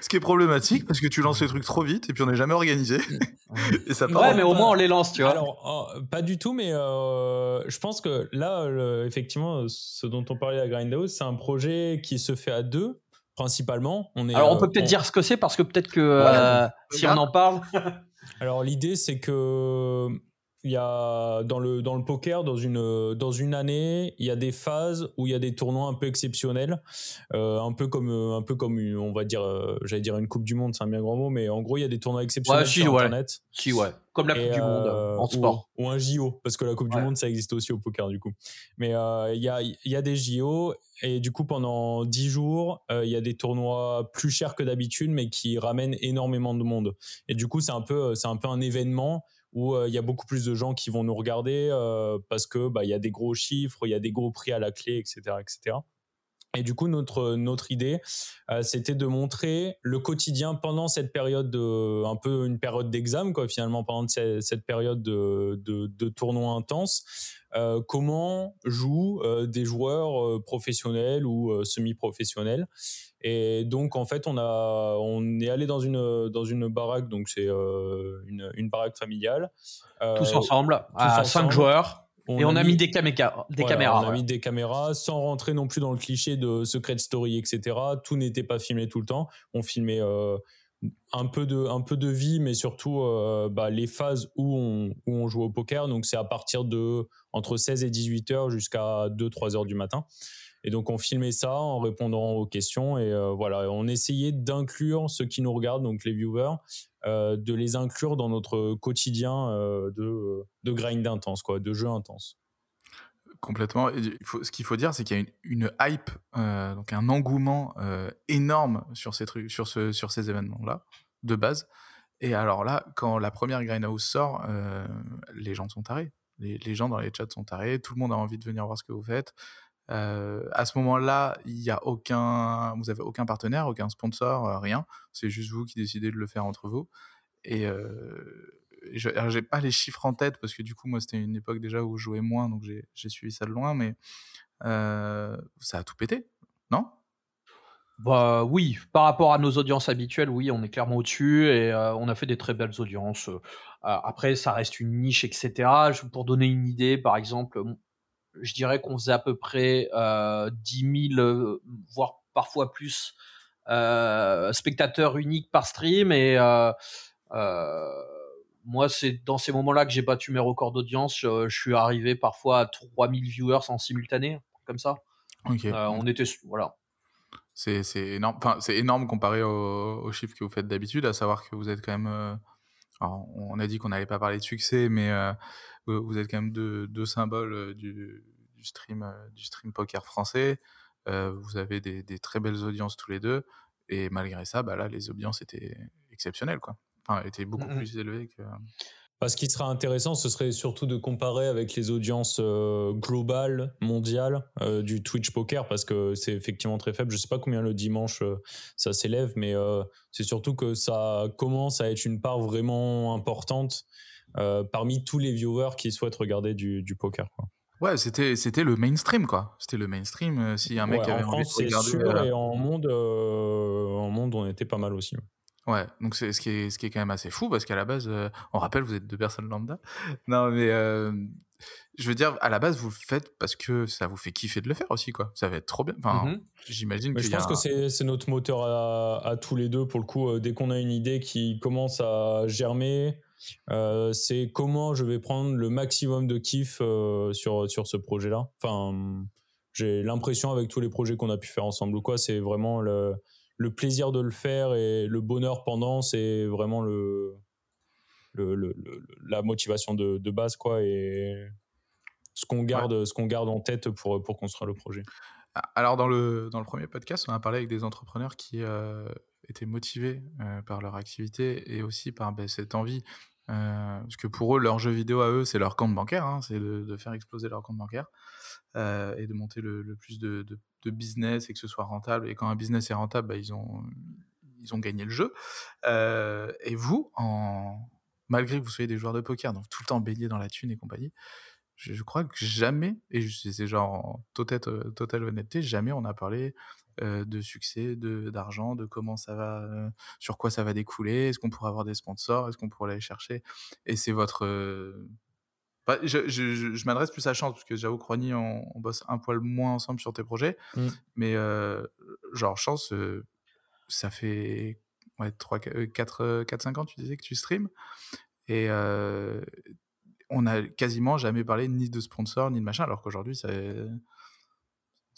Ce qui est problématique parce que tu lances les trucs trop vite et puis on n'est jamais organisé. et ça ouais, mais au moins on les lance, tu vois. Alors, oh, pas du tout, mais euh, je pense que là, effectivement, ce dont on parlait à Grindhouse, c'est un projet qui se fait à deux principalement. On est, Alors on peut peut-être dire ce que c'est parce que peut-être que euh, si on en parle. Alors l'idée c'est que il y a dans le dans le poker dans une dans une année il y a des phases où il y a des tournois un peu exceptionnels. Euh, un peu comme un peu comme on va dire euh, j'allais dire une coupe du monde c'est un bien grand mot mais en gros il y a des tournois exceptionnels sur internet. Si ouais. Comme la coupe du monde euh, en sport. ou, un JO parce que la coupe du monde ça existe aussi au poker du coup. Mais il y a il y a des JO et du coup pendant 10 jours il y a des tournois plus chers que d'habitude mais qui ramènent énormément de monde. Et du coup c'est un peu c'est un peu un événement où euh, il y a beaucoup plus de gens qui vont nous regarder euh, parce que bah, il y a des gros chiffres, il y a des gros prix à la clé, etc., etc. Et du coup, notre notre idée, euh, c'était de montrer le quotidien pendant cette période de, un peu une période d'examen, quoi, finalement, pendant cette, cette période de, de, de tournoi intense, euh, comment jouent euh, des joueurs professionnels ou semi-professionnels. Et donc, en fait, on a, on est allé dans une dans une baraque, donc c'est une, une baraque familiale. tous ensemble, à cinq joueurs et on a, mis, des, caméras. Des caméras. On a mis des caméras sans rentrer non plus dans le cliché de secret story, etc. Tout n'était pas filmé tout le temps. On filmait euh, un peu de un peu de vie, mais surtout euh, bah, les phases où on où on joue au poker. Donc c'est à partir de entre 16 et 18 heures jusqu'à 2-3 heures du matin. Et donc on filmait ça en répondant aux questions et euh, voilà, on essayait d'inclure ceux qui nous regardent, donc les viewers, de les inclure dans notre quotidien euh, de, de grind intense, quoi, de jeu intense. Complètement. ce qu'il faut dire, c'est qu'il y a une, hype, donc un engouement énorme sur ces sur, ce, sur ces événements-là, de base. Et alors là, quand la première Grindhouse sort, les gens sont tarés. Les, les, gens dans les chats sont tarés. Tout le monde a envie de venir voir ce que vous faites. Euh, à ce moment-là, il y a aucun, vous avez aucun partenaire, aucun sponsor, euh, rien. C'est juste vous qui décidez de le faire entre vous. Et euh, j'ai pas les chiffres en tête parce que du coup, moi, c'était une époque déjà où je jouais moins, donc j'ai suivi ça de loin, mais euh, ça a tout pété, non? Bah oui, par rapport à nos audiences habituelles, oui, on est clairement au-dessus et on a fait des très belles audiences. après, ça reste une niche, etc. Pour donner une idée, par exemple, je dirais qu'on faisait à peu près euh, 10 000, euh, voire parfois plus, euh, spectateurs uniques par stream. Et euh, euh moi, c'est dans ces moments-là que j'ai battu mes records d'audience. Je, suis arrivé parfois à 3000 viewers en simultané, comme ça. Euh, on était, voilà. C'est énorme. Enfin, c'est énorme comparé aux, aux, chiffres que vous faites d'habitude, à savoir que vous êtes quand même. Alors, on a dit qu'on n'allait pas parler de succès, mais vous êtes quand même deux, symboles du, stream, du stream poker français. vous avez des, très belles audiences tous les deux. Et malgré ça, bah là, les audiences étaient exceptionnelles, quoi. Enfin, étaient beaucoup mmh plus élevées que. Bah, ce qui serait intéressant, ce serait surtout de comparer avec les audiences globales, mondiales du Twitch Poker, parce que c'est effectivement très faible. Je sais pas combien le dimanche ça s'élève, mais c'est surtout que ça commence à être une part vraiment importante euh, parmi tous les viewers qui souhaitent regarder du, poker. Quoi. Ouais, c'était c'était le mainstream quoi. C'était le mainstream. Euh, si un mec avait envie de regarder. Sûr, euh, et en monde, en monde, on était pas mal aussi. Ouais, donc c'est ce qui est ce qui est quand même assez fou parce qu'à la base, on rappelle, vous êtes deux personnes lambda. Non, mais je veux dire, à la base, vous le faites parce que ça vous fait kiffer de le faire aussi, quoi. Ça va être trop bien. Enfin, mmh j'imagine que. Je pense que c'est notre moteur à, à, tous les deux. Pour le coup, dès qu'on a une idée qui commence à germer, euh, c'est comment je vais prendre le maximum de kiff euh, sur, sur ce projet-là. Enfin, j'ai l'impression avec tous les projets qu'on a pu faire ensemble ou quoi, c'est vraiment le, le, plaisir de le faire et le bonheur pendant, c'est vraiment le, le, la motivation de, de, base quoi et ce qu'on garde, ce qu'on garde en tête pour, pour construire le projet. Ah, alors dans le, dans le premier podcast, on a parlé avec des entrepreneurs qui euh, étaient motivés par leur activité et aussi par ben, cette envie euh, parce que pour eux, leur jeu vidéo à eux, c'est leur compte bancaire, hein, c'est de, faire exploser leur compte bancaire euh, et de monter le, plus de, business et que ce soit rentable. Et quand un business est rentable, bah, ils, ont, gagné le jeu. Euh, et vous, malgré que vous soyez des joueurs de poker, donc tout le temps baignés dans la thune et compagnie, je, crois que jamais, et c'est genre en totale honnêteté, jamais on a parlé de succès, de d'argent, de comment ça va, sur quoi ça va découler, est-ce qu'on pourrait avoir des sponsors, est-ce qu'on pourrait aller chercher. Et c'est votre bah, je, je, je, m'adresse plus à Chance, parce que j'avoue Ronnie, on, bosse un poil moins ensemble sur tes projets. Mmh. Mais genre, Chance, ça fait ouais, 3, 4, 4, 5 ans, tu disais que tu streams. Et on n'a quasiment jamais parlé ni de sponsor, ni de machin, alors qu'aujourd'hui, ça,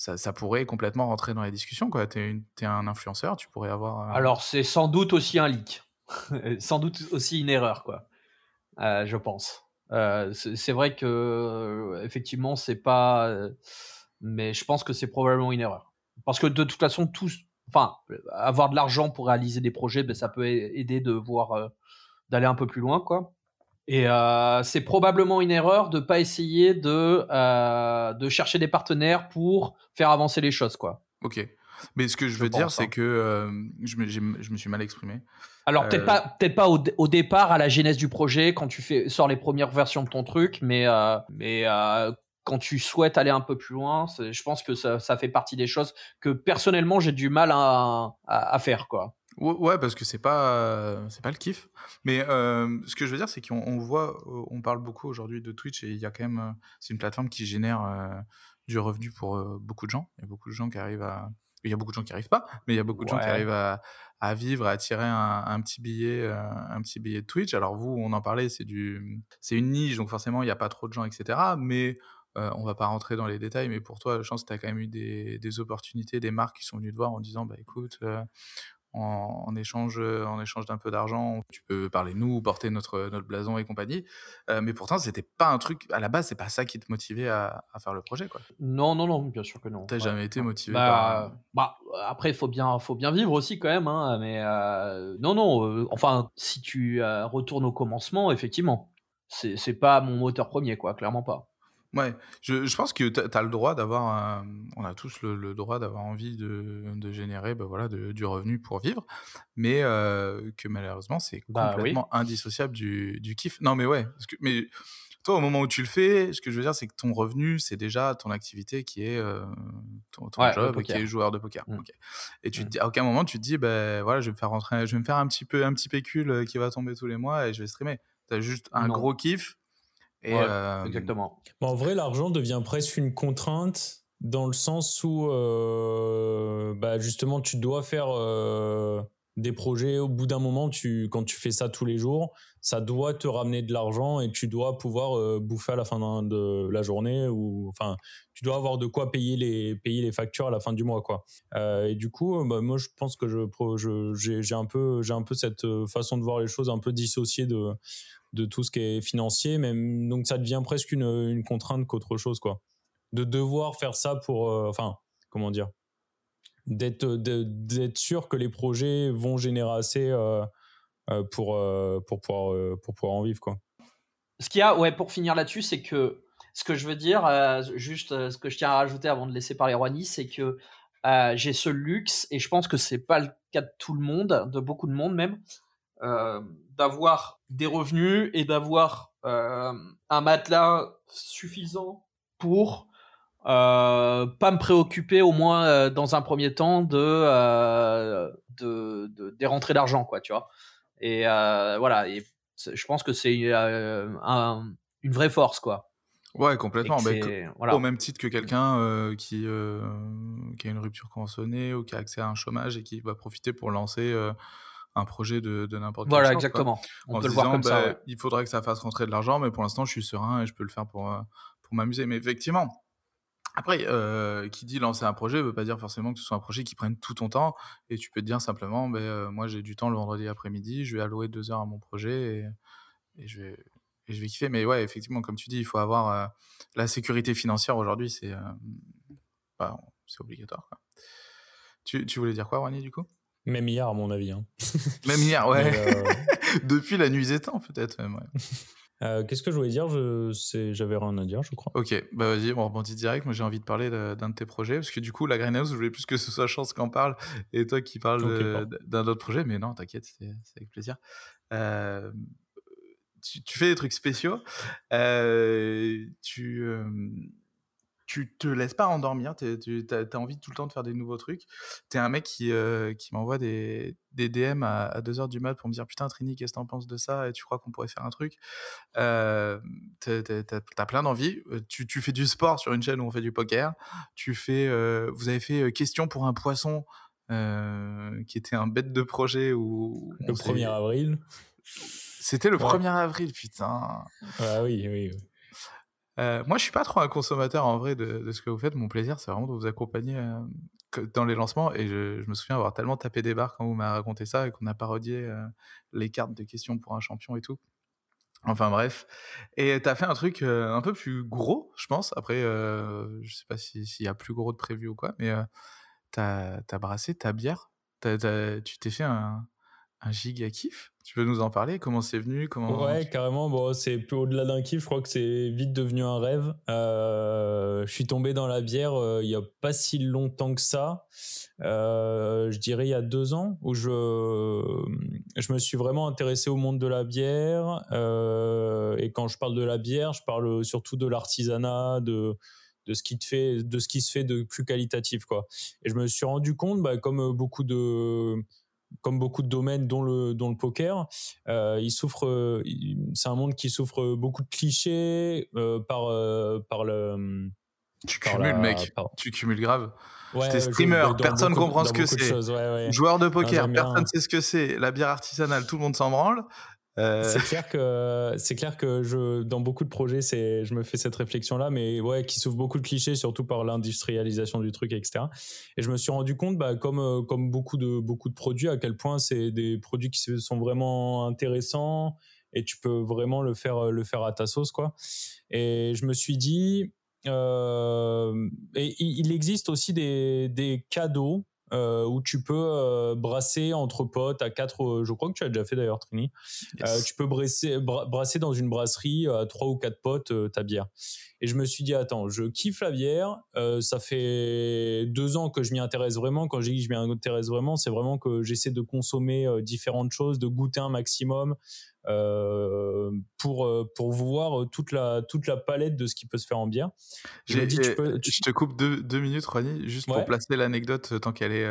ça, pourrait complètement rentrer dans les discussions. Tu es, un influenceur, tu pourrais avoir. Alors, c'est sans doute aussi un leak. sans doute aussi une erreur, quoi. Euh, je pense. Euh, c'est vrai que, euh, effectivement, c'est pas. mais je pense que c'est probablement une erreur. Parce que de toute façon, tous. Enfin, avoir de l'argent pour réaliser des projets, ben, ça peut aider de voir. d'aller un peu plus loin, quoi. Et euh, c'est probablement une erreur de pas essayer de, euh, de chercher des partenaires pour faire avancer les choses, quoi. Ok. Mais ce que je, veux dire, c'est hein. que euh, je, me, je, me, suis mal exprimé. Alors peut-être pas, peut-être pas au, au, départ à la genèse du projet quand tu fais sors les premières versions de ton truc, mais mais quand tu souhaites aller un peu plus loin, je pense que ça, ça, fait partie des choses que personnellement j'ai du mal à, à, à faire, quoi. Ouais, parce que c'est pas c'est pas le kiff. Mais ce que je veux dire, c'est qu'on voit, on parle beaucoup aujourd'hui de Twitch et il y a quand même, c'est une plateforme qui génère du revenu pour beaucoup de gens. Il y a beaucoup de gens qui arrivent à, il y a beaucoup de gens qui arrivent pas, mais il y a beaucoup de gens qui arrivent à, à vivre, à attirer un, un petit billet, un petit billet de Twitch. Alors vous, on en parlait, c'est du, c'est une niche, donc forcément il n'y a pas trop de gens, etc. Mais on va pas rentrer dans les détails, mais pour toi, je pense que tu as quand même eu des, des, opportunités, des marques qui sont venues te voir en disant bah écoute, en, échange, euh, en échange d'un peu d'argent, tu peux parler nous, porter notre, notre blason et compagnie. Euh, mais pourtant, c'était pas un truc, à la base, c'est pas ça qui te motivait à, à, faire le projet. Quoi. Non, non, non, bien sûr que non. T'as jamais été motivé bah, par... bah, Après, il faut bien, faut bien vivre aussi quand même. Hein, mais euh, non, non, enfin, si tu retournes au commencement, effectivement, c'est pas mon moteur premier, quoi, clairement pas. Ouais, je, je pense que tu as le droit d'avoir, on a tous le, droit d'avoir envie de, de générer bah voilà, de, du revenu pour vivre, mais euh, que malheureusement, c'est bah complètement indissociable du, du kiff. Non, mais ouais, parce que, mais toi, au moment où tu le fais, ce que je veux dire, c'est que ton revenu, c'est déjà ton activité qui est euh, ton, ton job, qui est joueur de poker. Mmh. Et tu te mmh. à aucun moment, tu te dis, ben voilà, je vais me faire rentrer, je vais me faire un petit peu, un petit pécule euh, qui va tomber tous les mois et je vais streamer. Tu as juste un gros kiff euh, exactement. en vrai, l'argent devient presque une contrainte dans le sens où, euh, bah, justement, tu dois faire euh, des projets. Au bout d'un moment, tu, quand tu fais ça tous les jours, ça doit te ramener de l'argent et tu dois pouvoir bouffer à la fin de la journée ou, enfin, tu dois avoir de quoi payer les, payer les factures à la fin du mois, quoi. et du coup, bah, moi, je pense que je, j'ai un peu, j'ai un peu cette façon de voir les choses un peu dissociée de de tout ce qui est financier, même donc ça devient presque une, contrainte qu'autre chose, quoi. De devoir faire ça pour, euh, enfin, comment dire, d'être d'être sûr que les projets vont générer assez euh, euh, pour pour pouvoir pour pouvoir en vivre, quoi. Ce qu'il y a, ouais, pour finir là-dessus, c'est que ce que je veux dire, juste ce que je tiens à rajouter avant de laisser parler Roigny, c'est que j'ai ce luxe et je pense que c'est pas le cas de tout le monde, de beaucoup de monde même, d'avoir des revenus et d'avoir euh, un matelas suffisant pour euh, pas me préoccuper au moins dans un premier temps de, de, des rentrées d'argent quoi tu vois. Et voilà et je pense que c'est une vraie force quoi. Ouais, complètement. Bah, au même titre que quelqu'un qui, qui a une rupture conventionnée ou qui a accès à un chômage et qui va profiter pour lancer un projet de, de n'importe quel Voilà, exactement. On peut le voir comme ça. Bah, il faudrait que ça fasse rentrer de l'argent, mais pour l'instant, je suis serein et je peux le faire pour, euh, pour m'amuser. Mais effectivement, après, euh, qui dit lancer un projet ne veut pas dire forcément que ce soit un projet qui prenne tout ton temps. Et tu peux te dire simplement, ben, euh, moi j'ai du temps le vendredi après-midi, je vais allouer deux heures à mon projet et, et, je, vais, et je vais kiffer. Mais ouais, effectivement, comme tu dis, il faut avoir la sécurité financière aujourd'hui, c'est bah, obligatoire. Tu, tu voulais dire quoi, Rani, du coup? Même hier, à mon avis. Hein. Même hier, ouais. Euh, Depuis la nuit étant, peut-être même, ouais. Euh, qu'est-ce que je voulais dire? Je J'avais rien à dire, je crois. Ok, bah vas-y, on rebondit direct. Moi, j'ai envie de parler d'un de, tes projets. Parce que du coup, la Greenhouse, je voulais plus que ce soit Chance en parle et toi qui parles d'un autre projet. Mais non, t'inquiète, c'est avec plaisir. Euh, tu, fais des trucs spéciaux. tu tu te laisses pas endormir, tu as, envie tout le temps de faire des nouveaux trucs. Tu es un mec qui, euh, qui m'envoie des, des, DM à, 2h du mat pour me dire Putain, Trini, qu'est-ce que t'en penses de ça? Et tu crois qu'on pourrait faire un truc? Euh, Tu as, plein d'envie. Euh, tu, tu, fais du sport sur une chaîne où on fait du poker. Tu fais, euh, vous avez fait Question pour un poisson, qui était un bête de projet. Où le 1er avril. C'était le 1er avril, putain. Ah oui, oui. oui. Euh, moi, je suis pas trop un consommateur en vrai de, ce que vous faites. Mon plaisir, c'est vraiment de vous accompagner euh, dans les lancements. Et je, me souviens avoir tellement tapé des barres quand vous m'avez raconté ça et qu'on a parodié euh, les cartes de questions pour un champion et tout. Enfin bref. Et tu as fait un truc un peu plus gros, je pense. Après, je sais pas s'il y a plus gros de prévu ou quoi, mais tu as, brassé ta bière. tu t'es fait un, un giga kiff. Tu peux nous en parler? Comment c'est venu? Comment Ouais, carrément. Bon, c'est plus au-delà d'un kiff. Je crois que c'est vite devenu un rêve. Euh, je suis tombé dans la bière euh, il y a pas si longtemps que ça. Euh, je dirais il y a deux ans où je je me suis vraiment intéressé au monde de la bière. et quand je parle de la bière, je parle surtout de l'artisanat, de de ce qui te fait, de ce qui se fait de plus qualitatif, quoi. Et je me suis rendu compte, bah, comme beaucoup de comme beaucoup de domaines, dont le, dont le poker, euh, il souffre. C'est un monde qui souffre beaucoup de clichés euh, par, euh, par le. Tu cumules, mec. Tu cumules grave. Ouais, T'es streamer, personne comprend ce que c'est. Joueur de poker, personne sait ce que c'est. La bière artisanale, tout le monde s'en branle. Euh, c'est clair que c'est clair que je dans beaucoup de projets c'est je me fais cette réflexion là mais ouais qui souffre beaucoup de clichés surtout par l'industrialisation du truc etc et je me suis rendu compte bah, comme euh, comme beaucoup de beaucoup de produits à quel point c'est des produits qui sont vraiment intéressants et tu peux vraiment le faire le faire à ta sauce quoi. Et je me suis dit euh, et il existe aussi des, des cadeaux euh, où tu peux euh, brasser entre potes à quatre. Euh, je crois que tu as déjà fait d'ailleurs, Trini. tu peux brasser, brasser dans une brasserie à trois ou quatre potes ta bière. Et je me suis dit, attends, je kiffe la bière. ça fait deux ans que je m'y intéresse vraiment. Quand j'ai dit que je m'y intéresse vraiment, c'est vraiment que j'essaie de consommer différentes choses, de goûter un maximum, euh, pour euh, pour voir toute la toute la palette de ce qui peut se faire en bière. Je, dit, tu peux, je te coupe deux, deux minutes, Ronnie, juste pour placer l'anecdote euh, tant qu'elle est,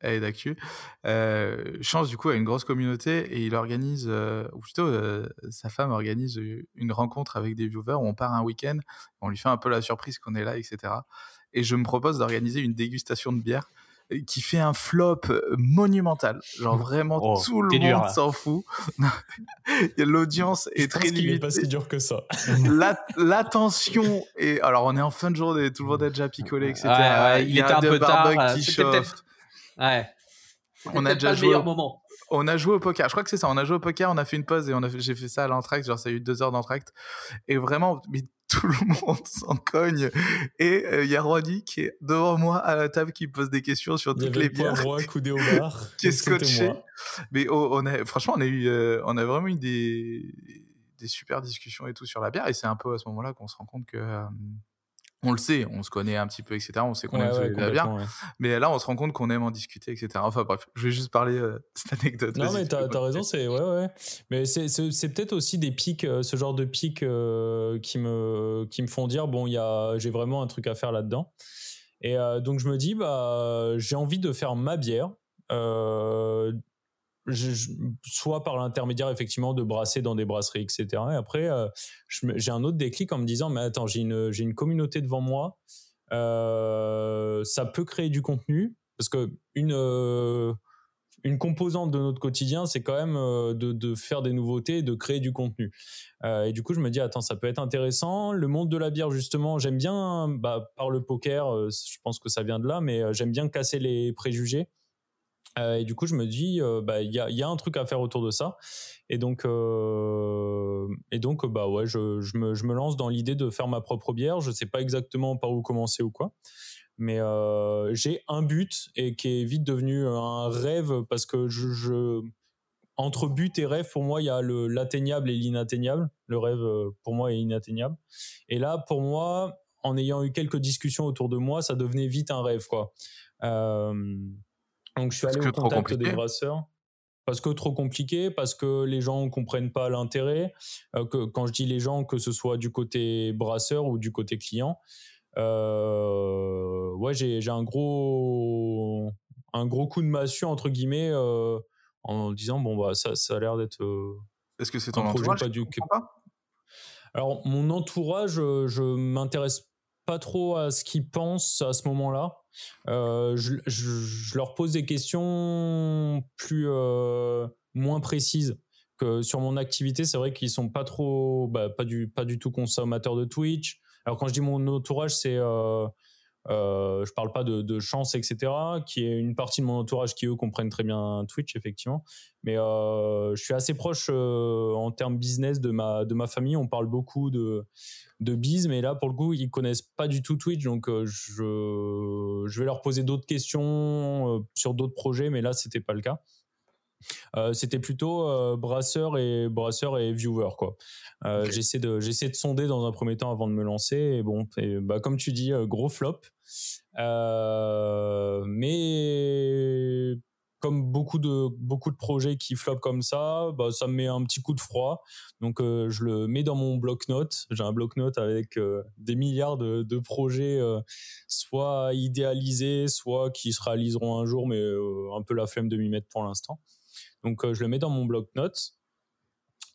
elle est d'actu. Chance du coup a une grosse communauté et il organise, ou plutôt sa femme organise une rencontre avec des viewers où on part un week-end, on lui fait un peu la surprise qu'on est là, etc. Et je me propose d'organiser une dégustation de bière qui fait un flop monumental. Genre vraiment oh, tout le monde s'en fout. L'audience est très limitée. Il est pas si dur que ça. L'attention et alors on est en fin de journée, tout le monde est déjà picolé, etc. il, y a un peu tard. Qui Ouais. On a déjà joué. Au... Moment. On a joué au poker. Je crois que c'est ça. On a joué au poker. On a fait une pause et on a j'ai fait ça à l'entracte. Genre ça a eu deux heures d'entracte. Et vraiment, mais tout le monde s'en cogne. Et il euh, y a Ronnie qui est devant moi à la table qui pose des questions sur toutes les bières. coudé au bar. qui est scotché. Mais oh, on a, franchement, on a eu, euh, on a vraiment eu des, des super discussions et tout sur la bière. Et c'est un peu à ce moment-là qu'on se rend compte que euh, on le sait, on se connaît un petit peu, etc. On sait qu'on aime ouais, la bière. Mais là, on se rend compte qu'on aime en discuter, etc. Enfin bref, je vais juste parler euh, cette anecdote. Non, mais t'as as raison, c'est ouais, ouais. Mais c'est peut-être aussi des pics, euh, ce genre de pics euh, qui, me, qui me font dire bon, j'ai vraiment un truc à faire là-dedans. Et donc, je me dis, bah, j'ai envie de faire ma bière soit par l'intermédiaire effectivement de brasser dans des brasseries, etc. Et après, euh, j'ai un autre déclic en me disant, mais attends, j'ai une, une communauté devant moi, euh, ça peut créer du contenu, parce que une, euh, une composante de notre quotidien, c'est quand même de, de, faire des nouveautés, de créer du contenu. et du coup, je me dis, attends, ça peut être intéressant. Le monde de la bière, justement, j'aime bien, bah, par le poker, je pense que ça vient de là, mais j'aime bien casser les préjugés. Euh, et du coup, je me dis, euh, bah, il y, a, y, a, un truc à faire autour de ça. Et donc, euh, et donc, bah ouais, je, me, lance dans l'idée de faire ma propre bière. Je sais pas exactement par où commencer ou quoi, mais j'ai un but et qui est vite devenu un rêve parce que je, entre but et rêve, pour moi, il y a le l'atteignable et l'inatteignable. Le rêve, pour moi, est inatteignable. Et là, pour moi, en ayant eu quelques discussions autour de moi, ça devenait vite un rêve, quoi. Donc je suis allé au contact des brasseurs. parce que trop compliqué, parce que les gens comprennent pas l'intérêt. que quand je dis les gens, que ce soit du côté brasseur ou du côté client, ouais, j'ai un gros un gros coup de massue entre guillemets en disant bon bah ça, ça a l'air d'être. Est-ce que c'est ton entourage pas du... Alors mon entourage, je m'intéresse pas trop à ce qu'ils pensent à ce moment-là. Euh, je, leur pose des questions plus euh, moins précises que sur mon activité. C'est vrai qu'ils sont pas trop, bah, pas du pas du tout consommateurs de Twitch. Alors quand je dis mon entourage, c'est euh, je parle pas de, chance, etc., qui est une partie de mon entourage qui, eux, comprennent très bien Twitch, effectivement. Mais euh, je suis assez proche euh, en termes business de ma, de ma famille. On parle beaucoup de, de biz, mais là, pour le coup, ils connaissent pas du tout Twitch. Donc, euh, je, je vais leur poser d'autres questions sur d'autres projets, mais là, c'était pas le cas. Euh, c'était plutôt euh, brasseur et brasseur et viewer quoi. Euh, J'essaie de j'essaie de sonder dans un premier temps avant de me lancer et bon et, bah, comme tu dis gros flop. Mais comme beaucoup de beaucoup de projets qui flopent comme ça, bah, ça me met un petit coup de froid. Donc je le mets dans mon bloc-notes. J'ai un bloc-notes avec des milliards de, de projets, soit idéalisés, soit qui se réaliseront un jour, mais un peu la flemme de m'y mettre pour l'instant. Donc, euh, je le mets dans mon bloc-notes.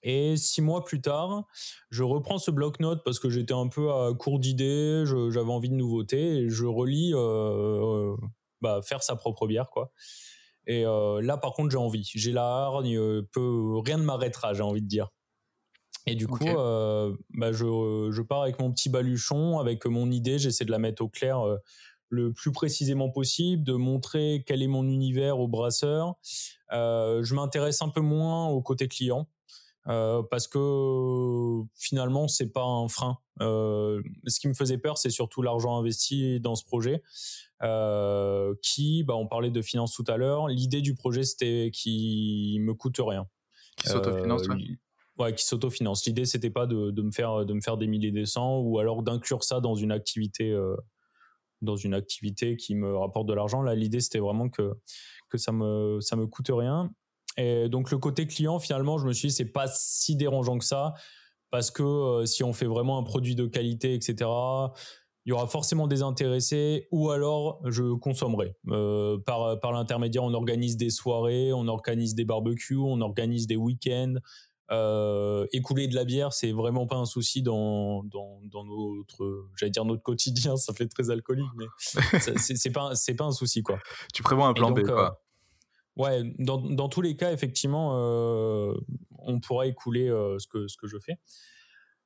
Et six mois plus tard, je reprends ce bloc-notes parce que j'étais un peu à court d'idées, j'avais envie de nouveautés, et je relis euh, euh, bah, faire sa propre bière, quoi. Et là, par contre, j'ai envie. J'ai la hargne, peu, rien ne m'arrêtera, j'ai envie de dire. Et du coup, bah, je, je, pars avec mon petit baluchon, avec mon idée, j'essaie de la mettre au clair le plus précisément possible, de montrer quel est mon univers au brasseur. Euh, je m'intéresse un peu moins au côté client. Euh, parce que finalement c'est pas un frein. Euh, ce qui me faisait peur, c'est surtout l'argent investi dans ce projet, qui, bah, on parlait de finance tout à l'heure. L'idée du projet, c'était qui me coûte rien. Qui s'autofinance. Euh, ouais. qui s'autofinance. L'idée, c'était pas de, de, me faire de me faire des milliers des cents ou alors d'inclure ça dans une activité euh, dans une activité qui me rapporte de l'argent. Là, l'idée, c'était vraiment que, que ça me, ça me coûte rien. Et donc, le côté client, finalement, je me suis dit, c'est pas si dérangeant que ça, parce que euh, si on fait vraiment un produit de qualité, etc., il y aura forcément des intéressés, ou alors je consommerai. Euh, par par l'intermédiaire, on organise des soirées, on organise des barbecues, on organise des week-ends, euh, écouler de la bière, c'est vraiment pas un souci dans, dans, dans notre, j'allais dire notre quotidien, ça fait très alcoolique, mais c'est pas, c'est pas un souci, quoi. Tu prévois un plan B, quoi. Euh, ouais, dans, dans, tous les cas, effectivement, euh, on pourra écouler ce, que, ce que je fais.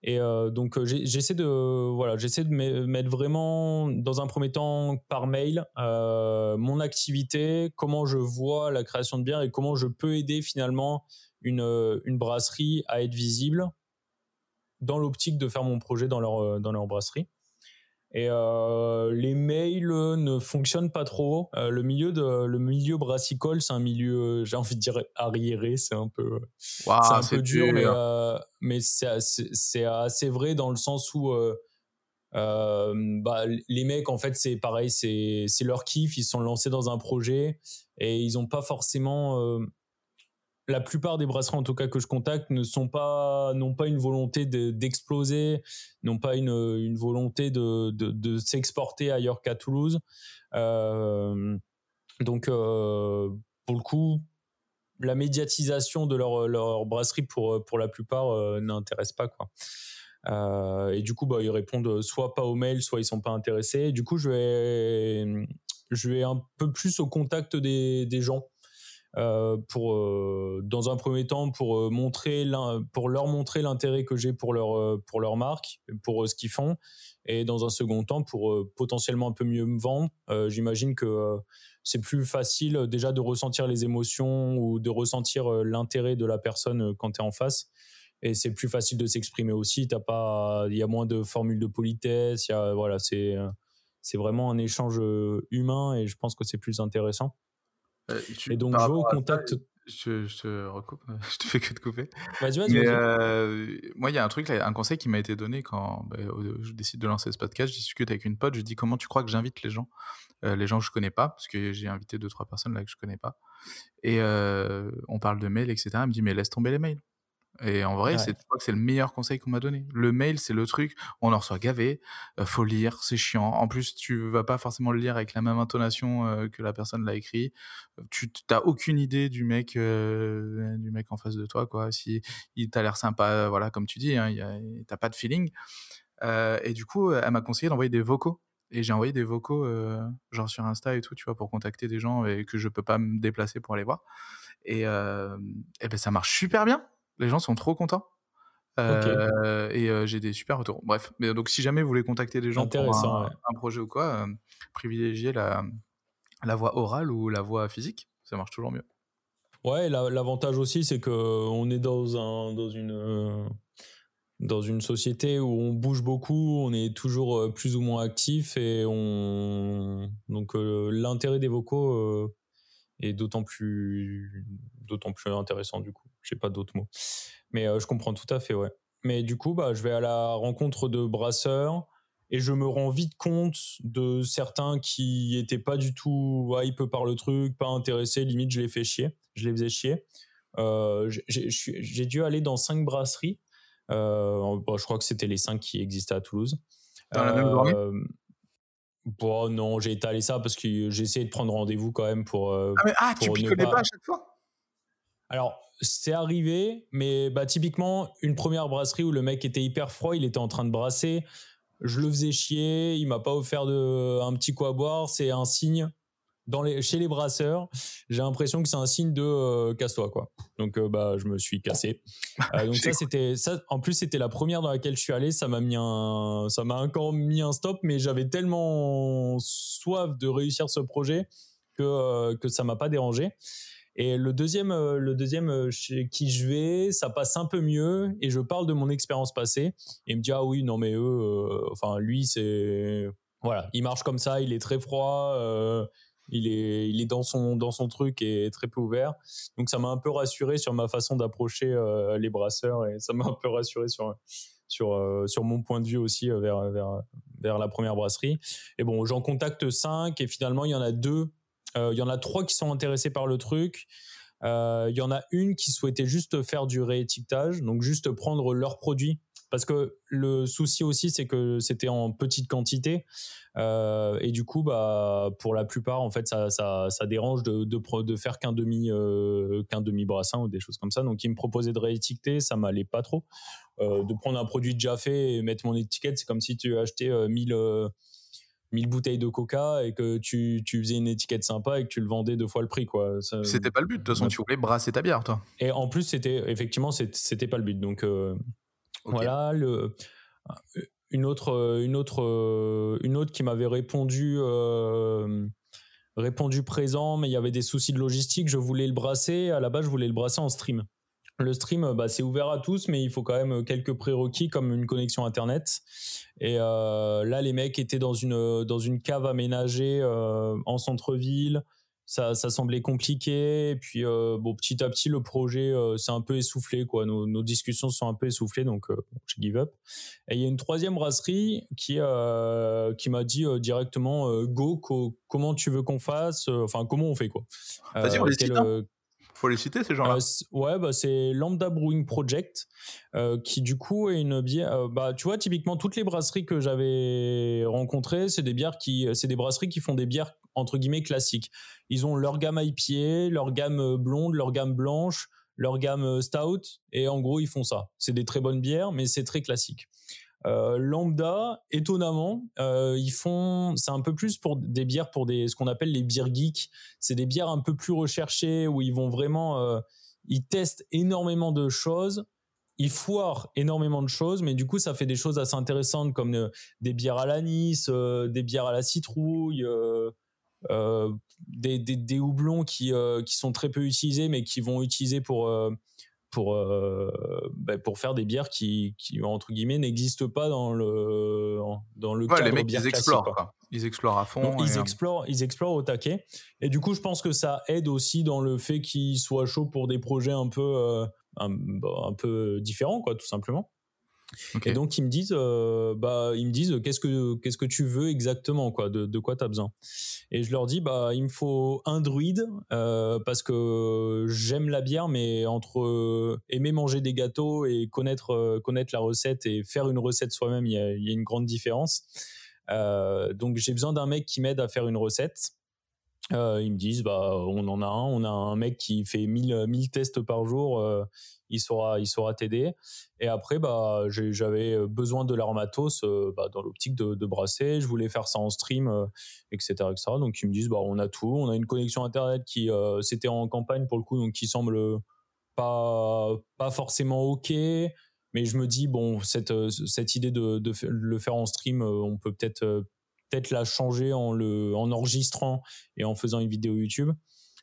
Et donc j'essaie de voilà, j'essaie de mettre vraiment dans un premier temps par mail mon activité, comment je vois la création de bière et comment je peux aider finalement une, euh, une brasserie à être visible dans l'optique de faire mon projet dans leur, euh, dans leur brasserie. Et euh, les mails ne fonctionnent pas trop. Euh, le milieu de le milieu brassicole, c'est un milieu, j'ai envie de dire arriéré. C'est un peu, c'est un peu dur, mais euh, mais c'est c'est assez vrai dans le sens où bah, les mecs en fait c'est pareil, c'est c'est leur kiff. Ils sont lancés dans un projet et ils n'ont pas forcément la plupart des brasseries en tout cas que je contacte ne sont pas n'ont pas une volonté d'exploser, n'ont pas une, volonté de, de, de s'exporter ailleurs qu'à Toulouse. Euh, donc euh, pour le coup, la médiatisation de leur, leur brasserie pour pour la plupart euh, n'intéresse pas quoi. Et du coup, bah, ils répondent soit pas au mail, soit ils sont pas intéressés. Du coup, je vais je vais un peu plus au contact des, gens pour euh, dans un premier temps pour euh, montrer pour leur montrer l'intérêt que j'ai pour leur pour leur marque pour ce qu'ils font. Et dans un second temps pour potentiellement un peu mieux me vendre. J'imagine que c'est plus facile déjà de ressentir les émotions ou de ressentir l'intérêt de la personne quand tu es en face. Et c'est plus facile de s'exprimer aussi. T'as pas il y a moins de formules de politesse. Voilà c'est c'est vraiment un échange humain et je pense que c'est plus intéressant euh, et donc, je vais au contact. Je, je, te recoupe, je te fais que de couper. Vas-y, vas-y. Euh, moi, il y a un truc, un conseil qui m'a été donné quand bah, je décide de lancer ce podcast. Je discute avec une pote, je dis comment tu crois que j'invite les gens euh, Les gens que je connais pas, parce que j'ai invité deux, trois personnes là que je connais pas. Et on parle de mails, etc. Elle me dit, mais laisse tomber les mails. Et en vrai, c'est, c'est le meilleur conseil qu'on m'a donné. Le mail, c'est le truc, on en reçoit gavé, euh, faut lire, c'est chiant. En plus, tu vas pas forcément le lire avec la même intonation euh, que la personne l'a écrit. Tu t'as aucune idée du mec, euh, du mec en face de toi, quoi. Si il t'a l'air sympa, voilà, comme tu dis, hein, t'as pas de feeling. et du coup, elle m'a conseillé d'envoyer des vocaux. Et j'ai envoyé des vocaux, genre sur Insta et tout, tu vois, pour contacter des gens et que je peux pas me déplacer pour aller voir. Et, et ben ça marche super bien les gens sont trop contents. Euh, et euh, j'ai des super retours. Bref, mais donc si jamais vous voulez contacter des gens pour un, projet ou quoi, euh, privilégiez la, la voix orale ou la voix physique, ça marche toujours mieux. Ouais, l'avantage aussi, c'est que on est dans un dans une dans une société où on bouge beaucoup, on est toujours plus ou moins actif et on donc l'intérêt des vocaux est d'autant plus d'autant plus intéressant du coup. J'ai pas d'autres mots. Mais euh, je comprends tout à fait, ouais. Mais du coup, bah, je vais à la rencontre de brasseurs et je me rends vite compte de certains qui étaient pas du tout hype par le truc, pas intéressés, limite je les fais chier, je les faisais chier. Euh, j'ai dû aller dans cinq brasseries. Euh, je crois que c'était les cinq qui existaient à Toulouse. Dans la même journée? Bon, non, j'ai étalé ça parce que j'ai essayé de prendre rendez-vous quand même pour. ah, mais, ah tu picolais pas à chaque fois? Alors, c'est arrivé, mais bah, typiquement, une première brasserie où le mec était hyper froid, il était en train de brasser. Je le faisais chier, il m'a pas offert de, un petit quoi boire. C'est un signe dans les, chez les brasseurs. J'ai l'impression que c'est un signe de euh, casse-toi, quoi. Donc, euh, bah, je me suis cassé. Euh, donc, ça, c'était, ça, en plus, c'était la première dans laquelle je suis allé. Ça m'a mis un, ça m'a encore mis un stop, mais j'avais tellement soif de réussir ce projet que, que ça m'a pas dérangé. Et le deuxième, euh, le deuxième euh, chez qui je vais, ça passe un peu mieux et je parle de mon expérience passée. Et il me dit ah oui non mais eux, euh, enfin lui c'est voilà, il marche comme ça, il est très froid, il est il est dans son dans son truc et très peu ouvert. Donc ça m'a un peu rassuré sur ma façon d'approcher les brasseurs et ça m'a un peu rassuré sur sur sur mon point de vue aussi vers vers vers la première brasserie. Et bon, j'en contacte cinq et finalement il y en a deux il y en a trois qui sont intéressés par le truc. Euh, il y en a une qui souhaitait juste faire du réétiquetage, donc juste prendre leurs produits. Parce que le souci aussi c'est que c'était en petite quantité. Euh, et du coup bah pour la plupart en fait ça dérange de faire qu'un demi qu'un demi brassin ou des choses comme ça. Donc ils me proposaient de réétiqueter ça m'allait pas trop. De prendre un produit déjà fait et mettre mon étiquette c'est comme si tu achetais 1000 1000 bouteilles de coca et que tu, tu, faisais une étiquette sympa et que tu le vendais deux fois le prix quoi. C'était pas le but de toute façon tu voulais brasser ta bière toi. Et en plus c'était effectivement c'était pas le but. Donc euh, voilà le une autre une autre une autre qui m'avait répondu euh, répondu présent mais il y avait des soucis de logistique je voulais le brasser. À la base je voulais le brasser en stream le stream, bah, c'est ouvert à tous, mais il faut quand même quelques prérequis comme une connexion internet. Et euh, là, les mecs étaient dans une dans une cave aménagée euh, en centre-ville. Ça, ça semblait compliqué. Et puis, euh, bon, petit à petit, le projet s'est un peu essoufflé. Quoi. Nos, nos, discussions sont un peu essoufflées, donc je give up. Et il y a une troisième brasserie qui qui m'a dit directement Go, comment tu veux qu'on fasse Enfin, comment on fait quoi? Vas-y, on les faut les citer ces gens-là? Euh, ouais, bah, c'est Lambda Brewing Project, euh, qui du coup est une bière. Euh, bah, tu vois, typiquement toutes les brasseries que j'avais rencontrées, c'est des bières qui, c'est des brasseries qui font des bières entre guillemets classiques. Ils ont leur gamme IPA, leur gamme blonde, leur gamme blanche, leur gamme stout, et en gros ils font ça. C'est des très bonnes bières, mais c'est très classique. Euh, lambda, étonnamment, euh, ils font, c'est un peu plus pour des bières pour des, ce qu'on appelle les bières geeks. C'est des bières un peu plus recherchées où ils vont vraiment, euh, ils testent énormément de choses, ils foirent énormément de choses, mais du coup ça fait des choses assez intéressantes comme des bières à l'anis, des bières à la citrouille. Des, des, des, houblons qui, qui sont très peu utilisés mais qui vont utiliser pour pour, bah, pour faire des bières qui, qui entre guillemets, n'existent pas dans le, dans le cadre les mecs, ils explorent. Ils explorent à fond. ils, explorent, ils explorent au taquet. Et du coup, je pense que ça aide aussi dans le fait qu'ils soient chauds pour des projets un peu, un, bah, un peu différents, quoi, tout simplement. Et donc ils me disent, euh, bah ils me disent qu'est-ce que qu'est-ce que tu veux exactement quoi, de, de quoi tu as besoin? Et je leur dis bah il me faut un druide euh, parce que j'aime la bière, mais entre aimer manger des gâteaux et connaître euh, connaître la recette et faire une recette soi-même, il y a, y a, une grande différence. donc j'ai besoin d'un mec qui m'aide à faire une recette. Euh, ils me disent bah on en a un, on a un mec qui fait 1000 1000 tests par jour, euh, il saura il t'aider. Et après bah j'avais besoin de l'aromatos euh, bah, dans l'optique de, brasser, je voulais faire ça en stream, etc., etc. Donc ils me disent bah on a tout, on a une connexion internet qui c'était en campagne pour le coup donc qui semble pas pas forcément ok. Mais je me dis bon cette idée de le faire en stream, on peut peut-être peut-être la changer en le en enregistrant et en faisant une vidéo YouTube.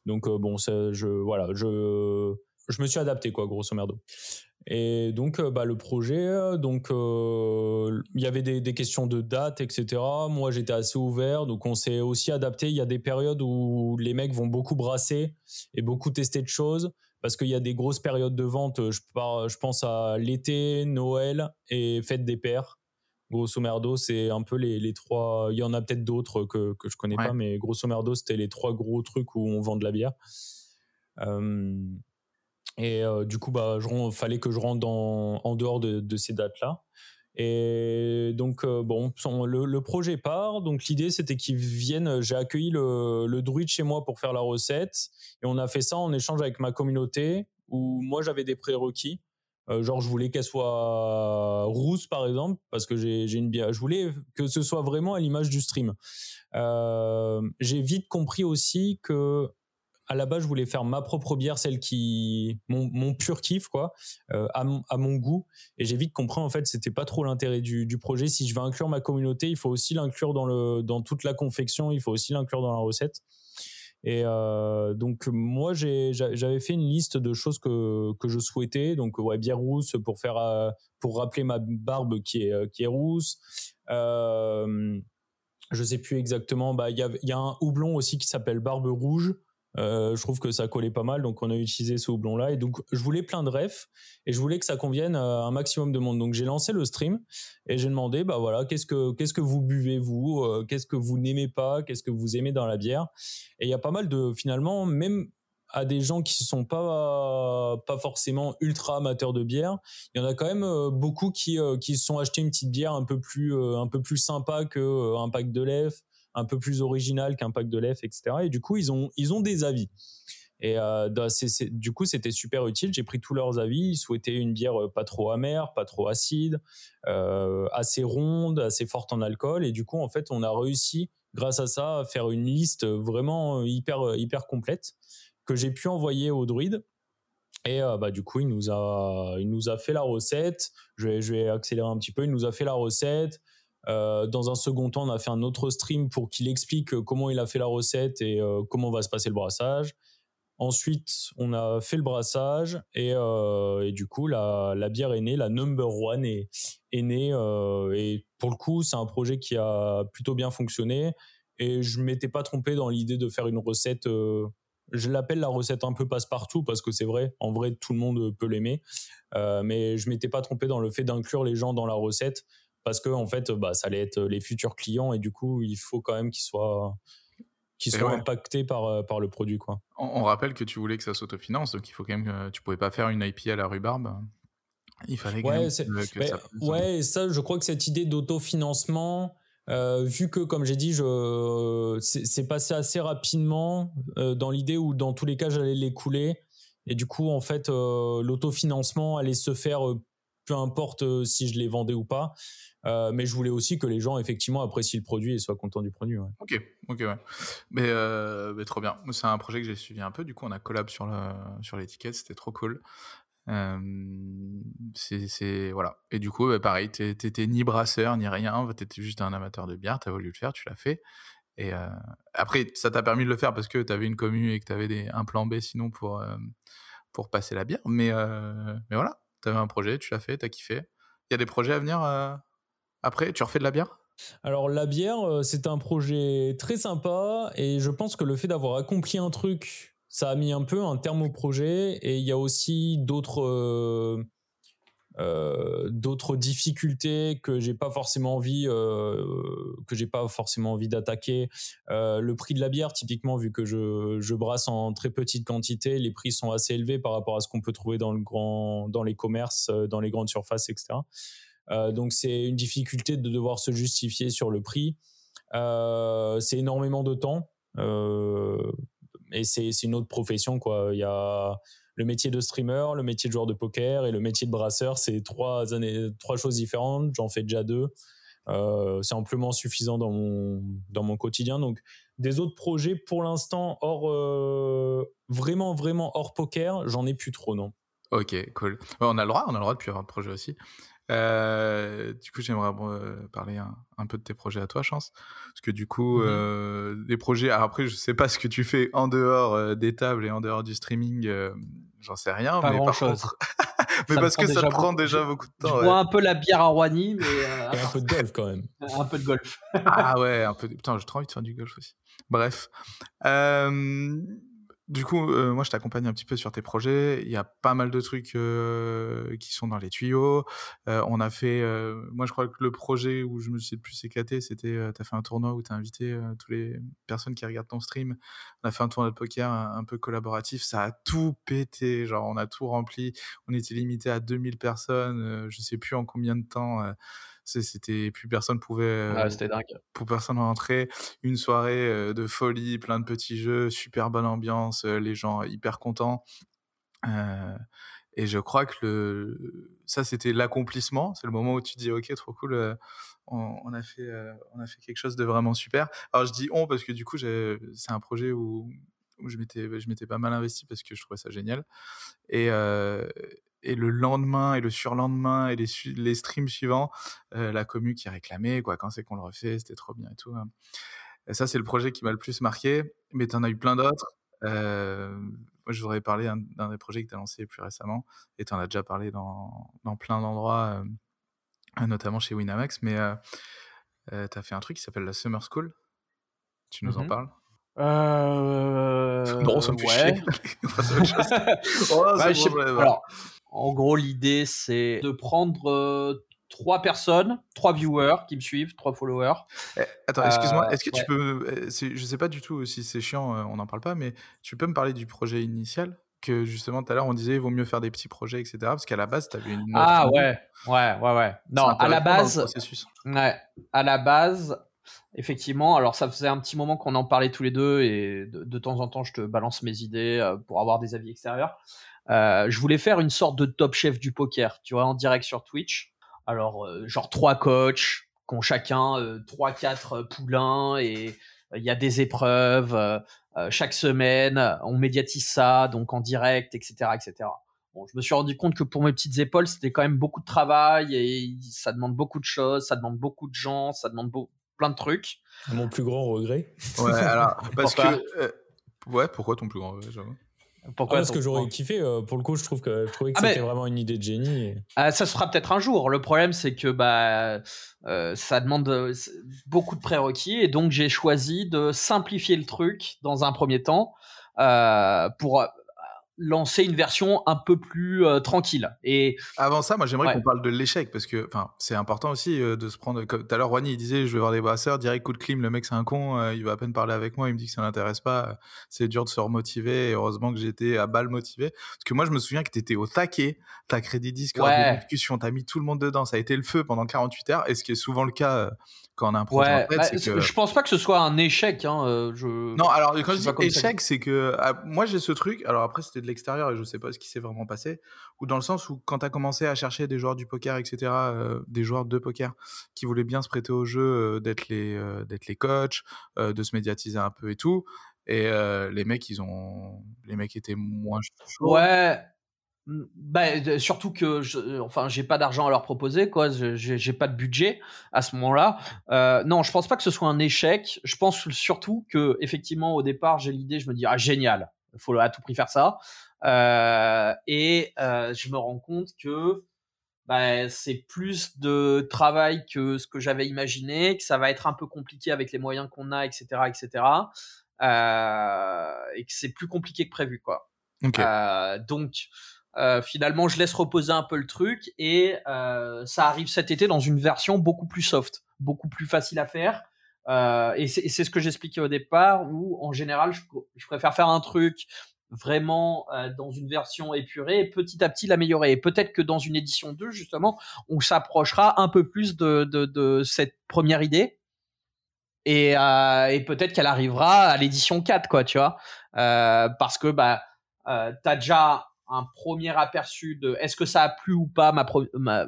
Donc euh, bon, ça, je voilà, je je me suis adapté quoi, grosso merdo. Et donc euh, bah, le projet, euh, donc il y avait des, questions de date, etc. Moi j'étais assez ouvert, donc on s'est aussi adapté. Il y a des périodes où les mecs vont beaucoup brasser et beaucoup tester de choses parce qu'il y a des grosses périodes de vente. Je, je pense à l'été, Noël et fête des pères grosso merdo, c'est un peu les, les, trois. Il y en a peut-être d'autres que, que je connais pas, mais grosso merdo, c'était les trois gros trucs où on vend de la bière. Euh, et euh, du coup, bah, il fallait que je rentre en dehors de, de ces dates-là. Et donc, euh, bon, le, le, projet part. Donc, l'idée, c'était qu'ils viennent. J'ai accueilli le, le druide chez moi pour faire la recette. Et on a fait ça en échange avec ma communauté où moi, j'avais des prérequis. Euh, genre, je voulais qu'elle soit rousse, par exemple, parce que j'ai une bière. Je voulais que ce soit vraiment à l'image du stream. Euh, j'ai vite compris aussi que à la base, je voulais faire ma propre bière, celle qui mon, mon pur kiff, quoi, euh, à, mon, à mon goût. Et j'ai vite compris en fait, c'était pas trop l'intérêt du, du projet. Si je veux inclure ma communauté, il faut aussi l'inclure dans dans toute la confection, il faut aussi l'inclure dans la recette. Et euh, donc moi j'avais fait une liste de choses que que je souhaitais. Donc ouais bière rousse pour faire euh, pour rappeler ma barbe qui est qui est rousse. Euh, je sais plus exactement. Bah il y a, y a un houblon aussi qui s'appelle barbe rouge. Euh, je trouve que ça collait pas mal, donc on a utilisé ce houblon-là. Et donc, je voulais plein de refs et je voulais que ça convienne à un maximum de monde. Donc, j'ai lancé le stream et j'ai demandé, bah voilà, qu'est-ce que qu'est-ce que vous buvez vous, euh, qu'est-ce que vous n'aimez pas, qu'est-ce que vous aimez dans la bière? Et il y a pas mal de finalement, même à des gens qui sont pas pas forcément ultra amateurs de bière, il y en a quand même euh, beaucoup qui qui se sont achetés une petite bière un peu plus un peu plus sympa que un pack de lèvres un peu plus original qu'un pack de lèvres, etc. Et du coup, ils ont, ils ont des avis. Et euh, du coup, c'était super utile. J'ai pris tous leurs avis. Ils souhaitaient une bière euh, pas trop amère, pas trop acide, euh, assez ronde, assez forte en alcool. Et du coup, en fait, on a réussi, grâce à ça, à faire une liste vraiment hyper, hyper complète que j'ai pu envoyer au druide. Et bah, du coup, il nous, a, il nous a fait la recette. Je vais, je vais accélérer un petit peu. Il nous a fait la recette. Euh, dans un second temps, on a fait un autre stream pour qu'il explique euh, comment il a fait la recette et euh, comment va se passer le brassage. Ensuite, on a fait le brassage et, du coup, la, bière est née, la number one est, née. et pour le coup, c'est un projet qui a plutôt bien fonctionné. Et je m'étais pas trompé dans l'idée de faire une recette. je l'appelle la recette un peu passe-partout parce que c'est vrai, en vrai, tout le monde peut l'aimer. mais je m'étais pas trompé dans le fait d'inclure les gens dans la recette parce que en fait, bah, ça allait être les futurs clients et du coup, il faut quand même qu'ils soient qu'ils soient impactés par, euh, par le produit. Quoi. On, rappelle que tu voulais que ça s'autofinance, donc il faut quand même que tu pouvais pas faire une IP à la rhubarbe. Il fallait ouais, que, ça. Ouais, et ça, je crois que cette idée d'autofinancement, euh, vu que, comme j'ai dit, je, c'est, passé assez rapidement euh, dans l'idée où, dans tous les cas, j'allais l'écouler. Et du coup, en fait, l'autofinancement allait se faire peu importe si je les vendais ou pas. Euh, mais je voulais aussi que les gens effectivement apprécient le produit et soient contents du produit. Ok, ok, ouais. Mais, euh, trop bien. C'est un projet que j'ai suivi un peu. Du coup, on a collab sur le, sur l'étiquette. C'était trop cool. Euh, c'est voilà. Et du coup, bah, pareil, t'étais ni brasseur ni rien. T'étais juste un amateur de bière. T'as voulu le faire, tu l'as fait. Et après, ça t'a permis de le faire parce que t'avais une commune et que t'avais des un plan B sinon pour pour passer la bière. Mais, mais voilà, tu avais un projet, tu l'as fait, tu as kiffé. Il y a des projets à venir après Tu refais de la bière? Alors la bière, c'est un projet très sympa et je pense que le fait d'avoir accompli un truc, ça a mis un peu un terme au projet et il y a aussi d'autres euh, d'autres difficultés que j'ai pas forcément envie euh, que j'ai pas forcément envie d'attaquer. Euh, le prix de la bière typiquement vu que je, je, brasse en très petite quantité les prix sont assez élevés par rapport à ce qu'on peut trouver dans le grand dans les commerces dans les grandes surfaces etc donc c'est une difficulté de devoir se justifier sur le prix c'est énormément de temps et c'est une autre profession quoi il y a le métier de streamer, le métier de joueur de poker et le métier de brasseur, c'est trois, années, trois choses différentes. J'en fais déjà deux. Euh, c'est amplement suffisant dans mon, dans mon quotidien. Donc, des autres projets, pour l'instant, hors, euh, vraiment, vraiment hors poker, j'en ai plus trop, non. Ok, cool. On a le droit, on a le droit de plus avoir de projet aussi. Euh, du coup, j'aimerais parler un, peu de tes projets à toi, Chance. Parce que du coup, mmh euh, des projets. après, je sais pas ce que tu fais en dehors des tables et en dehors du streaming. J'en sais rien. Pas mais grand chose. mais parce que ça prend déjà beaucoup de temps. Je bois un peu la bière à Roigny, mais. et un peu de golf quand même. un peu de golf. ah ouais, un peu. Putain, j'ai trop envie de faire du golf aussi. Bref. Euh du coup, euh, moi, je t'accompagne un petit peu sur tes projets. Il y a pas mal de trucs euh, qui sont dans les tuyaux. Euh, on a fait, moi, je crois que le projet où je me suis le plus éclaté, c'était, tu as fait un tournoi où tu as invité toutes les personnes qui regardent ton stream. On a fait un tournoi de poker un, peu collaboratif. Ça a tout pété. Genre, on a tout rempli. On était limité à 2000 personnes. je sais plus en combien de temps c'était plus personne pouvait ouais, c'était dingue. pour personne rentrer. Une soirée de folie plein de petits jeux super bonne ambiance les gens hyper contents. Et je crois que le ça c'était l'accomplissement. C'est le moment où tu dis ok trop cool on, a fait on a fait quelque chose de vraiment super. Alors je dis on parce que du coup c'est un projet où où je m'étais je m'étais pas mal investi parce que je trouvais ça génial. Et et le lendemain et le surlendemain et les, les streams suivants, euh, la commu qui réclamait, quoi, quand c'est qu'on le refait, c'était trop bien et tout. Hein. Et ça, c'est le projet qui m'a le plus marqué, mais tu en as eu plein d'autres. Euh, moi, je voudrais parler d'un des projets que tu as lancé plus récemment, et tu en as déjà parlé dans, dans plein d'endroits, euh, notamment chez Winamax, mais tu as fait un truc qui s'appelle la Summer School. Tu nous en mmh parles? Euh... Non, ça me fait chier. oh, Alors, en gros, l'idée, c'est de prendre euh, trois personnes, trois viewers qui me suivent, trois followers. Eh, attends, excuse-moi, euh, est-ce que tu peux. Eh, je sais pas du tout si c'est chiant, euh, on n'en parle pas, mais tu peux me parler du projet initial? Que justement tout à l'heure on disait il vaut mieux faire des petits projets etc parce qu'à la base tu avais une ah ouais ouais ouais ouais non à la base ouais à la base effectivement alors ça faisait un petit moment qu'on en parlait tous les deux et de, de, temps en temps je te balance mes idées pour avoir des avis extérieurs euh, je voulais faire une sorte de top chef du poker, tu vois, en direct sur Twitch. Alors, euh, genre trois coachs qui ont chacun euh, trois, quatre poulains et il y a des épreuves chaque semaine. On médiatise ça, donc en direct, etc., etc. Bon, je me suis rendu compte que pour mes petites épaules, c'était quand même beaucoup de travail et ça demande beaucoup de choses, ça demande beaucoup de gens, ça demande plein de trucs. Mon plus grand regret. Ouais, alors, parce que. ouais, pourquoi ton plus grand regret, j'avoue pourquoi ah, Parce que j'aurais kiffé. Euh, pour le coup, je trouve que je trouvais que ah, c'était vraiment une idée de génie. Ah, ça se fera peut-être un jour. Le problème, c'est que bah euh, ça demande euh, beaucoup de prérequis et donc j'ai choisi de simplifier le truc dans un premier temps pour lancer une version un peu plus euh, tranquille. Et avant ça, moi j'aimerais qu'on parle de l'échec parce que enfin c'est important aussi euh, de se prendre. Comme tout à l'heure, Roigny il disait je vais voir des brasseurs, direct coup de clim, le mec c'est un con, euh, il va à peine parler avec moi, il me dit que ça l'intéresse pas. c'est dur de se remotiver. Et heureusement que j'étais à balle motivé parce que moi je me souviens que tu étais au taquet, t'as crédit disque, ouais. discussion, t'as mis tout le monde dedans, ça a été le feu pendant 48 heures. Et ce qui est souvent le cas quand on a un projet ouais, bah, Je pense pas que ce soit un échec. Hein, je... Non, alors quand je dis échec, c'est que ah, moi j'ai ce truc. Alors après c'était de l'extérieur et je sais pas ce qui s'est vraiment passé. Ou dans le sens où quand tu as commencé à chercher des joueurs du poker, etc., euh, des joueurs de poker qui voulaient bien se prêter au jeu, euh, d'être les, euh, d'être les coachs, de se médiatiser un peu et tout. Et les mecs, ils ont, les mecs étaient moins chauds. Ouais. Bah, surtout que je, enfin j'ai pas d'argent à leur proposer quoi j'ai pas de budget à ce moment-là non je pense pas que ce soit un échec je pense surtout que effectivement au départ j'ai l'idée je me dis ah génial Il faut à tout prix faire ça. et je me rends compte que bah, c'est plus de travail que ce que j'avais imaginé, que ça va être un peu compliqué avec les moyens qu'on a, etc., etc., euh, et que c'est plus compliqué que prévu, quoi. Euh, donc, euh, finalement, je laisse reposer un peu le truc et euh, ça arrive cet été dans une version beaucoup plus soft, beaucoup plus facile à faire. Euh, et c'est ce que j'expliquais au départ, où en général, je, je préfère faire un truc vraiment euh, dans une version épurée et petit à petit l'améliorer. Et peut-être que dans une édition 2, justement, on s'approchera un peu plus de, de, de, cette première idée. Et, euh, et peut-être qu'elle arrivera à l'édition 4, quoi, tu vois. Euh, parce que bah, euh, tu as déjà un premier aperçu de est-ce que ça a plu ou pas ma, ma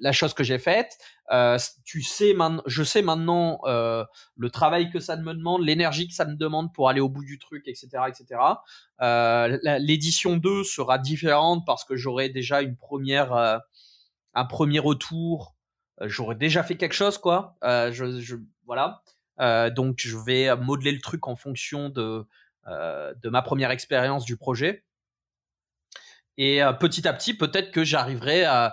la chose que j'ai faite. Euh, tu sais, je sais maintenant euh, le travail que ça me demande, l'énergie que ça me demande pour aller au bout du truc, etc., etc. Euh, L'édition 2 sera différente parce que j'aurai déjà une première, un premier retour. J'aurai déjà fait quelque chose, quoi. Voilà. donc, je vais modeler le truc en fonction de ma première expérience du projet. Et euh, petit à petit, peut-être que j'arriverai à.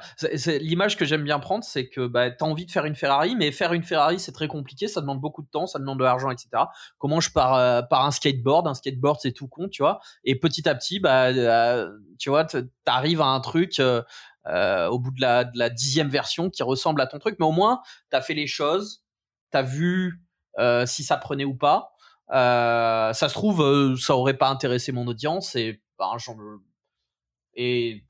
L'image que j'aime bien prendre, c'est que bah, tu as envie de faire une Ferrari, mais faire une Ferrari, c'est très compliqué, ça demande beaucoup de temps, ça demande de l'argent, etc. Comment je pars euh, par un skateboard Un skateboard, c'est tout con, tu vois. Et petit à petit, bah, euh, tu vois, tu arrives à un truc au bout de la, de la, dixième version qui ressemble à ton truc, mais au moins, tu as fait les choses, tu as vu si ça prenait ou pas. ça se trouve, ça aurait pas intéressé mon audience et bah, j'en et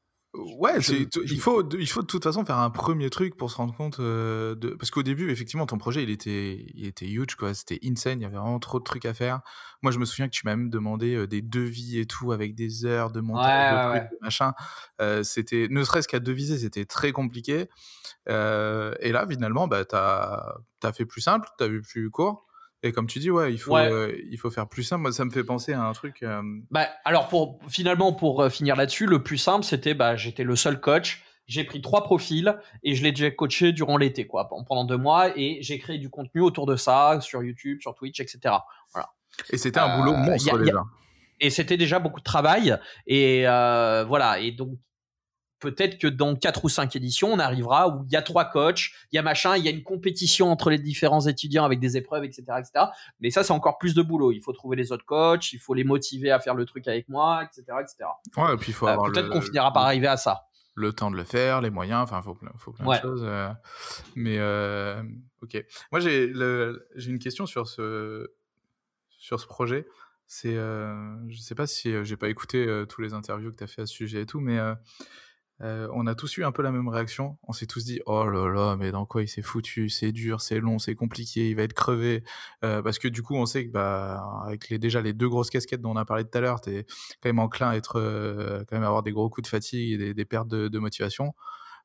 Ouais, il faut il faut de toute façon faire un premier truc pour se rendre compte euh, de parce qu'au début effectivement ton projet il était il était huge quoi, c'était insane, il y avait vraiment trop de trucs à faire. Moi je me souviens que tu m'as même demandé euh, des devis et tout avec des heures de montage, de trucs, machin. Euh, c'était ne serait-ce qu'à deviser, c'était très compliqué. et là finalement bah t'as as fait plus simple, t'as vu plus court. Et comme tu dis, ouais, il faut, euh, il faut faire plus simple. Moi, ça me fait penser à un truc. Euh, bah, alors, pour, finalement, pour euh, finir là-dessus, le plus simple, c'était, bah, j'étais le seul coach. J'ai pris trois profils et je l'ai déjà coaché durant l'été, quoi, pendant deux mois. Et j'ai créé du contenu autour de ça, sur YouTube, sur Twitch, etc. Voilà. Et c'était un boulot monstre déjà. Et c'était déjà beaucoup de travail. Et voilà. Et donc, peut-être que dans quatre ou cinq éditions, on arrivera où il y a trois coachs, il y a machin, il y a une compétition entre les différents étudiants avec des épreuves, etc., etc. Mais ça, c'est encore plus de boulot. Il faut trouver les autres coachs, il faut les motiver à faire le truc avec moi, etc., etc. Ouais, et puis il faut euh, Peut-être qu'on finira par arriver à ça. Le temps de le faire, les moyens, enfin, il faut, faut plein de choses. Euh. mais euh, ok. Moi, j'ai une question sur ce, sur ce projet. C'est, je sais pas si j'ai pas écouté tous les interviews que tu as fait à ce sujet et tout, mais euh, on a tous eu un peu la même réaction. On s'est tous dit oh là là, mais dans quoi il s'est foutu? C'est dur, c'est long, c'est compliqué, il va être crevé. Euh, parce que du coup, on sait que bah avec les déjà les deux grosses casquettes dont on a parlé tout à l'heure, t'es quand même enclin à être euh, quand même avoir des gros coups de fatigue et des, pertes de, motivation.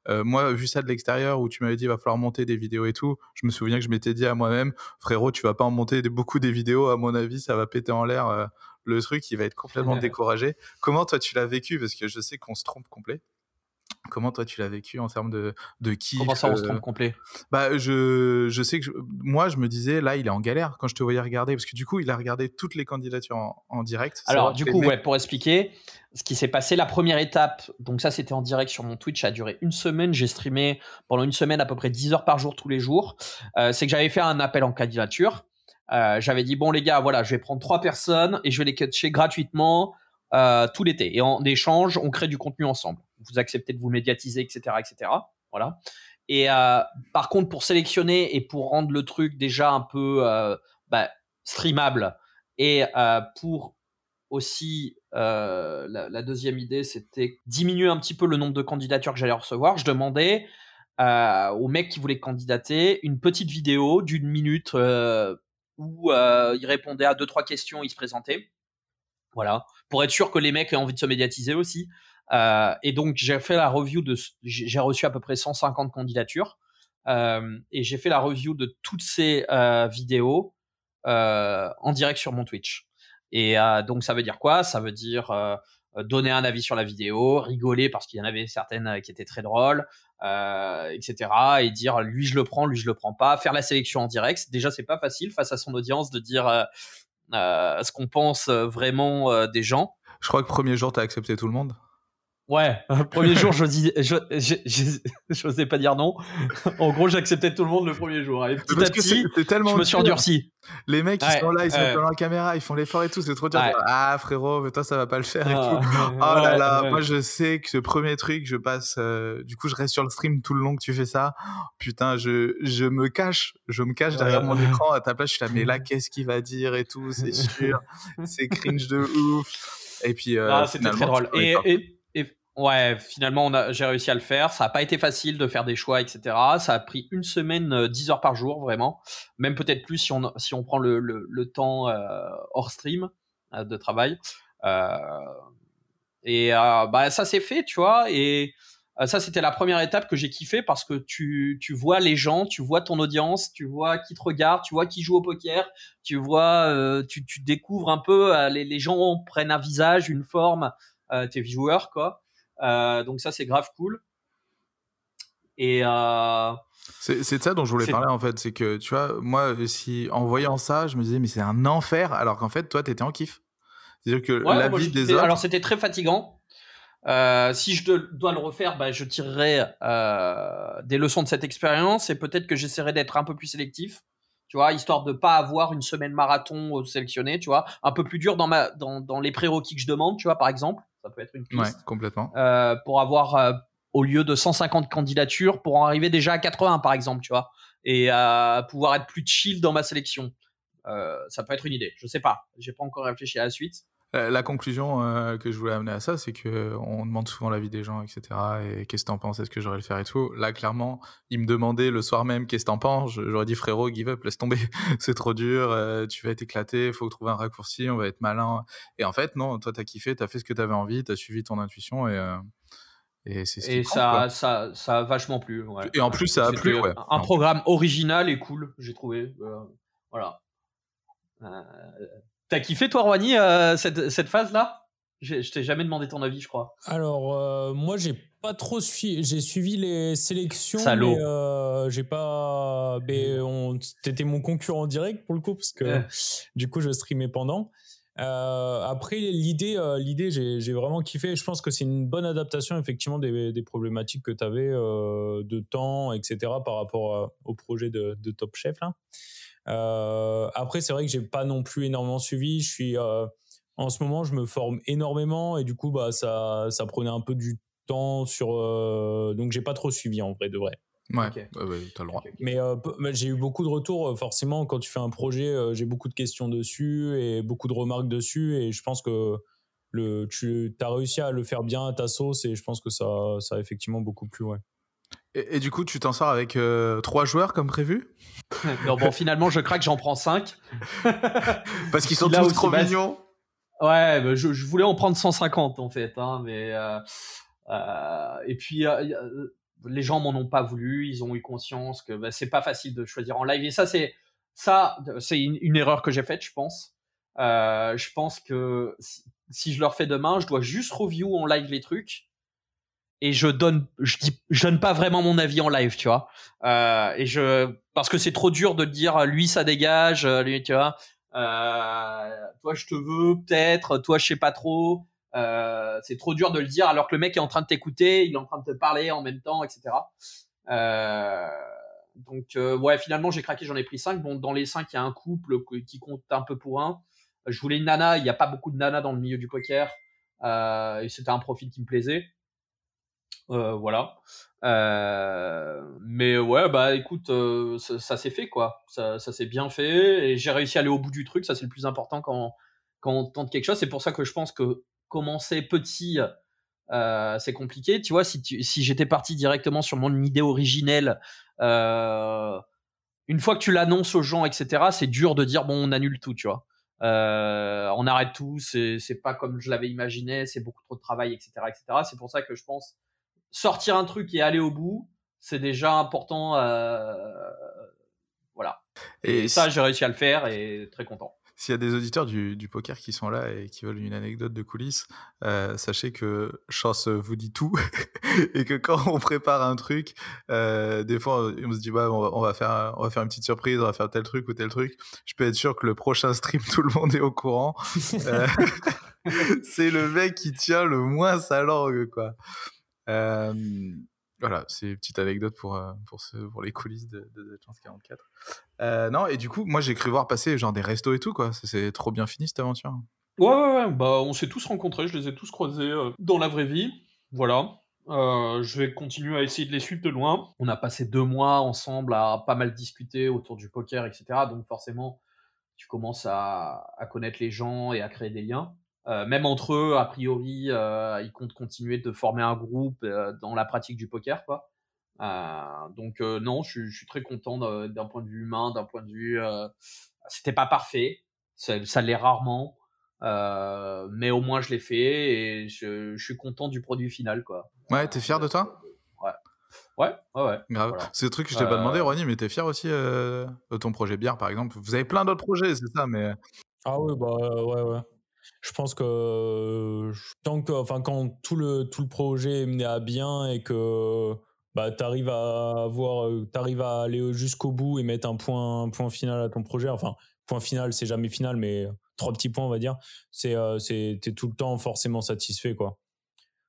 moi, vu ça de l'extérieur, où tu m'avais dit il va falloir monter des vidéos et tout, je me souviens que je m'étais dit à moi-même, frérot, tu vas pas en monter beaucoup des vidéos, à mon avis, ça va péter en l'air. le truc, il va être complètement découragé. Comment toi tu l'as vécu? Parce que je sais qu'on se trompe complet. Comment toi tu l'as vécu en termes de, de qui Comment ça on se trompe complet? Bah je, je sais que moi je me disais là il est en galère quand je te voyais regarder parce que du coup il a regardé toutes les candidatures en, direct. Alors du coup ouais pour expliquer ce qui s'est passé la première étape donc ça c'était en direct sur mon Twitch ça a duré une semaine j'ai streamé pendant une semaine à peu près 10 heures par jour tous les jours. Euh, c'est que j'avais fait un appel en candidature. Euh, j'avais dit bon les gars voilà je vais prendre trois personnes et je vais les catcher gratuitement euh, tout l'été. Et en échange on crée du contenu ensemble vous acceptez de vous médiatiser, etc., etc. Voilà. Et euh, par contre, pour sélectionner et pour rendre le truc déjà un peu euh, bah, streamable et euh, pour aussi la, deuxième idée, c'était diminuer un petit peu le nombre de candidatures que j'allais recevoir. Je demandais aux mecs qui voulaient candidater une petite vidéo d'une minute où ils répondaient à deux trois questions, ils se présentaient. Voilà, pour être sûr que les mecs aient envie de se médiatiser aussi. Euh, et donc j'ai fait la review de, j'ai reçu à peu près 150 candidatures euh, et j'ai fait la review de toutes ces euh, vidéos en direct sur mon Twitch. Et donc ça veut dire quoi? Ça veut dire donner un avis sur la vidéo, rigoler parce qu'il y en avait certaines qui étaient très drôles, etc. Et dire lui je le prends, lui je le prends pas, faire la sélection en direct. Déjà c'est pas facile face à son audience de dire ce qu'on pense vraiment des gens. Je crois que premier jour, tu as accepté tout le monde. Ouais, premier jour, je dis, je, n'osais pas dire non. En gros, j'acceptais tout le monde le premier jour. Et petit à petit, je me suis endurci. Les mecs, ils sont là, ils sont devant la caméra, ils font l'effort et tout, c'est trop dur. Ah, frérot, mais toi, ça va pas le faire et ah. tout. Oh là là, moi, je sais que ce premier truc, je passe, euh, du coup, je reste sur le stream tout le long que tu fais ça. Putain, je, je me cache, je me cache derrière mon écran. À ta place, je suis là, mais là, qu'est-ce qu'il va dire et tout, c'est sûr. c'est cringe de ouf. Et puis, euh, ah, c'était très drôle. et Ouais, finalement, j'ai réussi à le faire. Ça n'a pas été facile de faire des choix, etc. Ça a pris une semaine, 10 euh, heures par jour, vraiment. Même peut-être plus si on, si on prend le, le, temps euh, hors stream euh, de travail. et bah, ça s'est fait, tu vois. Et ça, c'était la première étape que j'ai kiffé parce que tu, tu vois les gens, tu vois ton audience, tu vois qui te regarde, tu vois qui joue au poker, tu vois, tu, tu découvres un peu, les, les gens prennent un visage, une forme, tes viewers, quoi. Euh, donc ça, c'est grave cool. Et euh, c'est de ça dont je voulais parler en fait, c'est que tu vois, moi, si en voyant ça, je me disais mais c'est un enfer, alors qu'en fait, toi, t'étais en kiff. C'est-à-dire que la vie des autres. Alors c'était très fatigant. Euh, si je dois le refaire, bah, je tirerai des leçons de cette expérience et peut-être que j'essaierai d'être un peu plus sélectif, tu vois, histoire de pas avoir une semaine marathon sélectionnée, tu vois, un peu plus dur dans ma dans, dans les prérequis que je demande, tu vois, par exemple. Ça peut être une piste. Ouais, complètement. Euh, pour avoir, euh, au lieu de 150 candidatures, pour en arriver déjà à 80, par exemple, tu vois. Et à pouvoir être plus chill dans ma sélection. Euh, ça peut être une idée. Je sais pas. J'ai pas encore réfléchi à la suite. La conclusion que je voulais amener à ça, c'est que on demande souvent l'avis des gens, etc. Et qu'est-ce que t'en penses? Est-ce que j'aurais le faire et tout? Là, clairement, il me demandait le soir même qu'est-ce que t'en penses? J'aurais dit frérot, give up, laisse tomber, c'est trop dur, tu vas être éclaté, il faut trouver un raccourci, on va être malin. Et en fait, non, toi t'as kiffé, t'as fait ce que t'avais envie, t'as suivi ton intuition et et c'est ce et ça, ça, ça a vachement plu. Ouais. Et en plus, ça a plu. Ouais. Un programme original et cool, j'ai trouvé. voilà. T'as kiffé toi, Roigny, euh, cette, cette phase-là? Je t'ai jamais demandé ton avis, je crois. Alors, euh, moi, j'ai pas trop suivi. J'ai suivi les sélections. Mais euh, j'ai pas. T'étais mon concurrent direct pour le coup, parce que du coup, je streamais pendant. après, l'idée, l'idée, j'ai vraiment kiffé. Je pense que c'est une bonne adaptation, effectivement, des, des problématiques que tu avais de temps, etc., par rapport au projet de, de Top Chef. Là. Euh, après, c'est vrai que j'ai pas non plus énormément suivi. Je suis euh, en ce moment, je me forme énormément et du coup, bah ça, ça prenait un peu du temps sur. Euh, donc, j'ai pas trop suivi en vrai de vrai. Ouais, okay. t'as le droit. Mais j'ai eu beaucoup de retours. Forcément, quand tu fais un projet, j'ai beaucoup de questions dessus et beaucoup de remarques dessus. Et je pense que le, tu as réussi à le faire bien à ta sauce et je pense que ça, ça a effectivement beaucoup plus. Ouais. Et, du coup, tu t'en sors avec euh, trois joueurs comme prévu? Non, bon, finalement, je craque, j'en prends cinq. Parce qu'ils sont tous trop mignons. Ouais, je, voulais en prendre 150 en fait, hein, mais euh, euh, et puis les gens m'en ont pas voulu, ils ont eu conscience que bah, c'est pas facile de choisir en live et ça c'est ça c'est une, erreur que j'ai faite, je pense. je pense que si, si, je leur fais demain, je dois juste review en live les trucs et je donne je dis je donne pas vraiment mon avis en live tu vois. Euh, et je parce que c'est trop dur de dire lui ça dégage euh, lui tu vois. Euh, toi je te veux peut-être. Toi je sais pas trop. Euh, c'est trop dur de le dire alors que le mec est en train de t'écouter il est en train de te parler en même temps etc euh, donc euh, ouais finalement j'ai craqué j'en ai pris cinq. Bon dans les cinq il y a un couple qui compte un peu pour un. Je voulais une nana. Il n'y a pas beaucoup de nana dans le milieu du poker. Et c'était un profil qui me plaisait. euh, voilà. Euh, mais ouais, bah écoute, euh, ça, s'est fait quoi. Ça, ça s'est bien fait et j'ai réussi à aller au bout du truc. Ça, c'est le plus important quand, quand on tente quelque chose. C'est pour ça que je pense que commencer petit, c'est compliqué. Tu vois, si, si j'étais parti directement sur mon idée originelle, une fois que tu l'annonces aux gens, etc., c'est dur de dire bon, on annule tout, tu vois. on arrête tout, c'est pas comme je l'avais imaginé, c'est beaucoup trop de travail, etc., etc. C'est pour ça que je pense sortir un truc et aller au bout, c'est déjà important. Euh, voilà. Et, ça, j'ai réussi à le faire et très content. S'il y a des auditeurs du, du, poker qui sont là et qui veulent une anecdote de coulisses, euh, sachez que Chance vous dit tout et que quand on prépare un truc, euh, des fois on se dit bah, on, va, on, va, faire, on va faire une petite surprise, on va faire tel truc ou tel truc. Je peux être sûr que le prochain stream, tout le monde est au courant. Euh, c'est le mec qui tient le moins sa langue, quoi. Voilà, c'est une petite anecdote pour, pour, les coulisses de, de, Chance 44. Euh, non, et du coup, moi j'ai cru voir passer genre des restos et tout, quoi. C'est trop bien fini cette aventure. Ouais. Bah, on s'est tous rencontrés, je les ai tous croisés dans la vraie vie. Voilà. Je vais continuer à essayer de les suivre de loin. On a passé deux mois ensemble à pas mal discuter autour du poker, etc. Donc forcément, tu commences à connaître les gens et à créer des liens. Euh, même entre eux, a priori, euh, ils comptent continuer de former un groupe euh, dans la pratique du poker, quoi. donc non, je, je, suis très content d'un point de vue humain, d'un point de vue. C'était pas parfait, ça, ça l'est rarement, mais au moins je l'ai fait et je, je, suis content du produit final, quoi. Ouais, t'es fier de toi? Ouais. Ouais, ouais, ouais. Grave. Voilà. C'est le truc que je t'ai pas demandé, Ronnie, mais t'es fier aussi de ton projet bière, par exemple. Vous avez plein d'autres projets, c'est ça, mais. Ah oui, bah ouais, ouais je pense que tant que, enfin, quand tout le, tout le projet est mené à bien et que bah, tu arrives à avoir, arrives à aller jusqu'au bout et mettre un point, un point final à ton projet, enfin, point final, c'est jamais final, mais trois petits points, on va dire, c'est, c'est, t'es tout le temps forcément satisfait, quoi.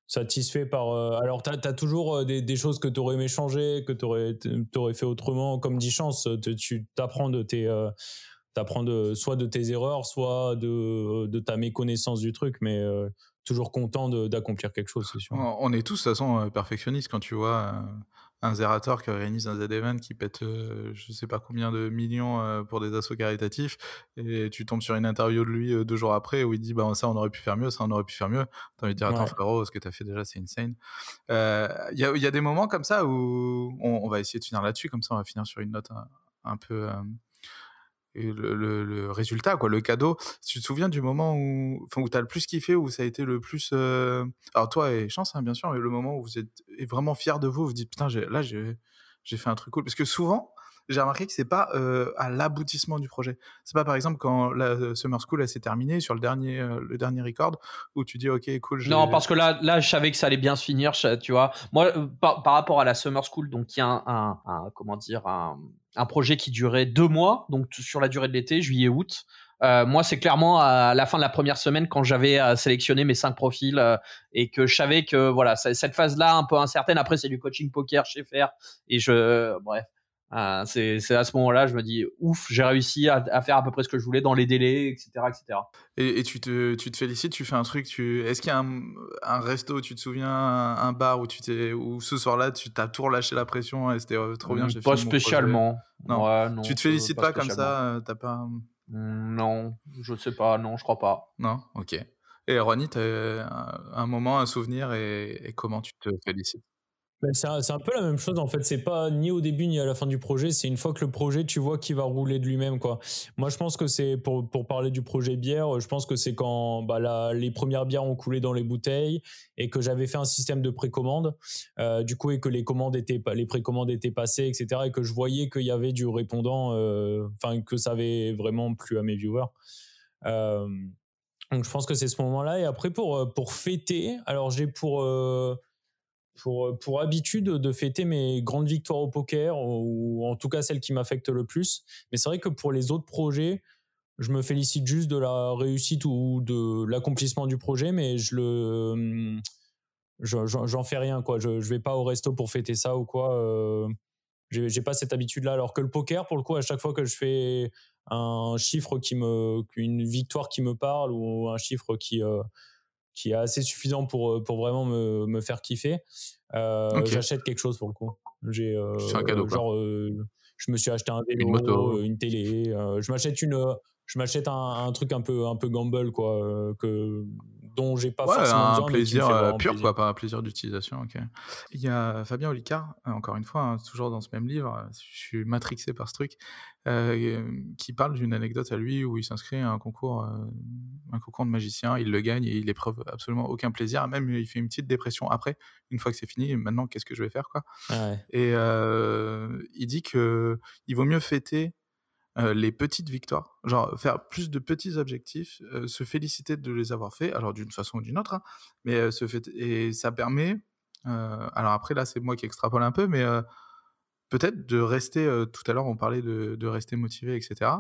Satisfait par. alors, tu as, toujours des, des, choses que tu aurais aimé changer, que tu aurais, aurais fait autrement, comme dit Chance, tu t'apprends de tes t'apprends de, soit de tes erreurs, soit de, de ta méconnaissance du truc, mais euh, toujours content d'accomplir quelque chose, c'est sûr. On est tous, de toute façon, euh, perfectionnistes quand tu vois euh, un Zerator qui organise un Z-Event qui pète je sais pas combien de millions pour des assauts caritatifs, et tu tombes sur une interview de lui deux jours après où il dit bah, ça on aurait pu faire mieux, ça on aurait pu faire mieux. T'as envie de dire attends frérot, ce que t'as fait déjà c'est insane. Il y, a, y, a, des moments comme ça où on, on, va essayer de finir là-dessus, comme ça on va finir sur une note un, un peu le, le, résultat, quoi, le cadeau. Tu te souviens du moment où, où tu as le plus kiffé, où ça a été le plus. Euh... Alors, toi et Chance, hein, bien sûr, mais le moment où vous êtes vraiment fier de vous, vous dites putain, là, j'ai fait un truc cool. Parce que souvent, j'ai remarqué que c'est pas euh, à l'aboutissement du projet. C'est pas par exemple quand la euh, Summer School s'est terminée sur le dernier euh, le dernier record où tu dis ok cool. Non parce que là là je savais que ça allait bien se finir, tu vois. Moi par, par, rapport à la Summer School donc il y a un, un, un comment dire un, un, projet qui durait deux mois donc sur la durée de l'été juillet août. Euh, moi, c'est clairement à la fin de la première semaine quand j'avais sélectionné mes cinq profils euh, et que je savais que voilà cette phase-là un peu incertaine. Après, c'est du coaching poker chez Fer et je bref, euh, c'est à ce moment-là, je me dis, ouf, j'ai réussi à, à, faire à peu près ce que je voulais dans les délais, etc. etc. Et, et tu, te, tu te félicites, tu fais un truc, tu... est-ce qu'il y a un, un, resto, tu te souviens, un, un bar où, tu t'es, où ce soir-là, tu t'as tout relâché la pression et c'était euh, trop bien Pas spécialement. Non. Ouais, non. Tu te félicites pas, pas comme ça euh, T'as pas... Mmh, non, je sais pas, non, je crois pas. Non, ok. Et Ronnie, tu as un moment, un souvenir et, et comment tu te félicites? C'est un, peu la même chose en fait. C'est pas ni au début ni à la fin du projet. C'est une fois que le projet, tu vois, qui va rouler de lui-même quoi. Moi, je pense que c'est pour pour parler du projet bière. Je pense que c'est quand bah, les premières bières ont coulé dans les bouteilles et que j'avais fait un système de précommande. Euh, du coup, et que les commandes étaient les précommandes étaient passées, etc. Et que je voyais qu'il y avait du répondant. Euh, enfin, que ça avait vraiment plu à mes viewers. Euh, donc, je pense que c'est ce moment-là. Et après, pour pour fêter, alors j'ai pour pour, pour habitude de fêter mes grandes victoires au poker, ou en tout cas celles qui m'affectent le plus. Mais c'est vrai que pour les autres projets, je me félicite juste de la réussite ou de l'accomplissement du projet, mais je le, j'en fais rien quoi. Je, je vais pas au resto pour fêter ça ou quoi. Euh, j'ai pas cette habitude là. Alors que le poker, pour le coup, à chaque fois que je fais un chiffre qui me, une victoire qui me parle ou un chiffre qui euh, qui est assez suffisant pour, euh, pour vraiment me, me faire kiffer. Euh, okay. J'achète quelque chose pour le coup. J'ai euh, un cadeau. Genre, je me suis acheté un vélo, une, moto. une télé. je m'achète une, je m'achète un, un, truc un peu un peu gamble quoi que dont j'ai pas ouais, forcément un besoin, plaisir mais pur plaisir. quoi pas un plaisir d'utilisation ok il y a Fabien Olicard encore une fois hein, toujours dans ce même livre je suis matrixé par ce truc euh, qui parle d'une anecdote à lui où il s'inscrit à un concours euh, un concours de magicien il le gagne et il éprouve absolument aucun plaisir même il fait une petite dépression après une fois que c'est fini maintenant qu'est-ce que je vais faire quoi ouais. et euh, il dit que il vaut mieux fêter les petites victoires, genre faire plus de petits objectifs, se féliciter de les avoir faits, alors d'une façon ou d'une autre, hein, mais se fait, et ça permet, alors après là c'est moi qui extrapole un peu, mais peut-être de rester, tout à l'heure on parlait de, de, rester motivé, etc.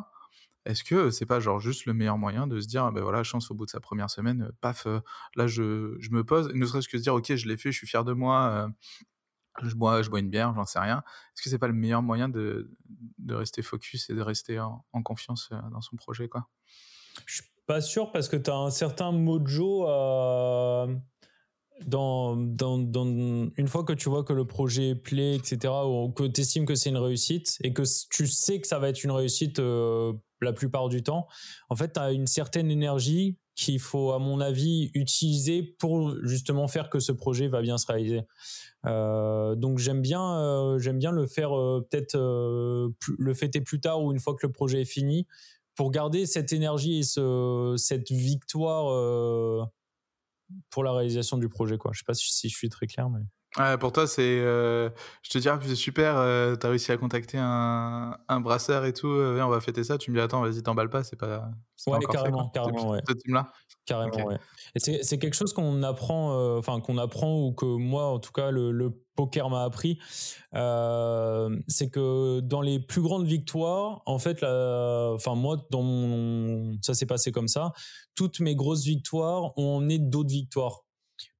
Est-ce que c'est pas genre juste le meilleur moyen de se dire, ben voilà, chance au bout de sa première semaine, paf, là je, je, me pose, ne serait-ce que se dire, ok, je l'ai fait, je suis fier de moi, je bois, je bois une bière, j'en sais rien. Est-ce que c'est pas le meilleur moyen de, rester focus et de rester en, confiance dans son projet, quoi? Je suis pas sûr parce que tu as un certain mojo dans, dans, dans, une fois que tu vois que le projet plaît, etc., ou que tu estimes que c'est une réussite et que tu sais que ça va être une réussite la plupart du temps, en fait, tu as une certaine énergie qu'il faut, à mon avis, utiliser pour justement faire que ce projet va bien se réaliser. Euh, donc j'aime bien, euh, j'aime bien le faire euh, peut-être le fêter plus tard ou une fois que le projet est fini, pour garder cette énergie et ce, cette victoire pour la réalisation du projet. Quoi. Je sais pas si, si je suis très clair, mais. Ouais, pour toi, c'est. Euh, je te dirais, c'est super, euh, t'as réussi à contacter un, un brasseur et tout, euh, on va fêter ça. Tu me dis, attends, vas-y, t'emballes pas, c'est pas. Ouais, carrément, carrément, ouais. là Carrément, ouais. Et c'est quelque chose qu'on apprend, enfin, qu'on apprend ou que moi, en tout cas, le, le poker m'a appris. C'est que dans les plus grandes victoires, en fait, enfin, moi, dans mon. Ça s'est passé comme ça. Toutes mes grosses victoires ont né d'autres victoires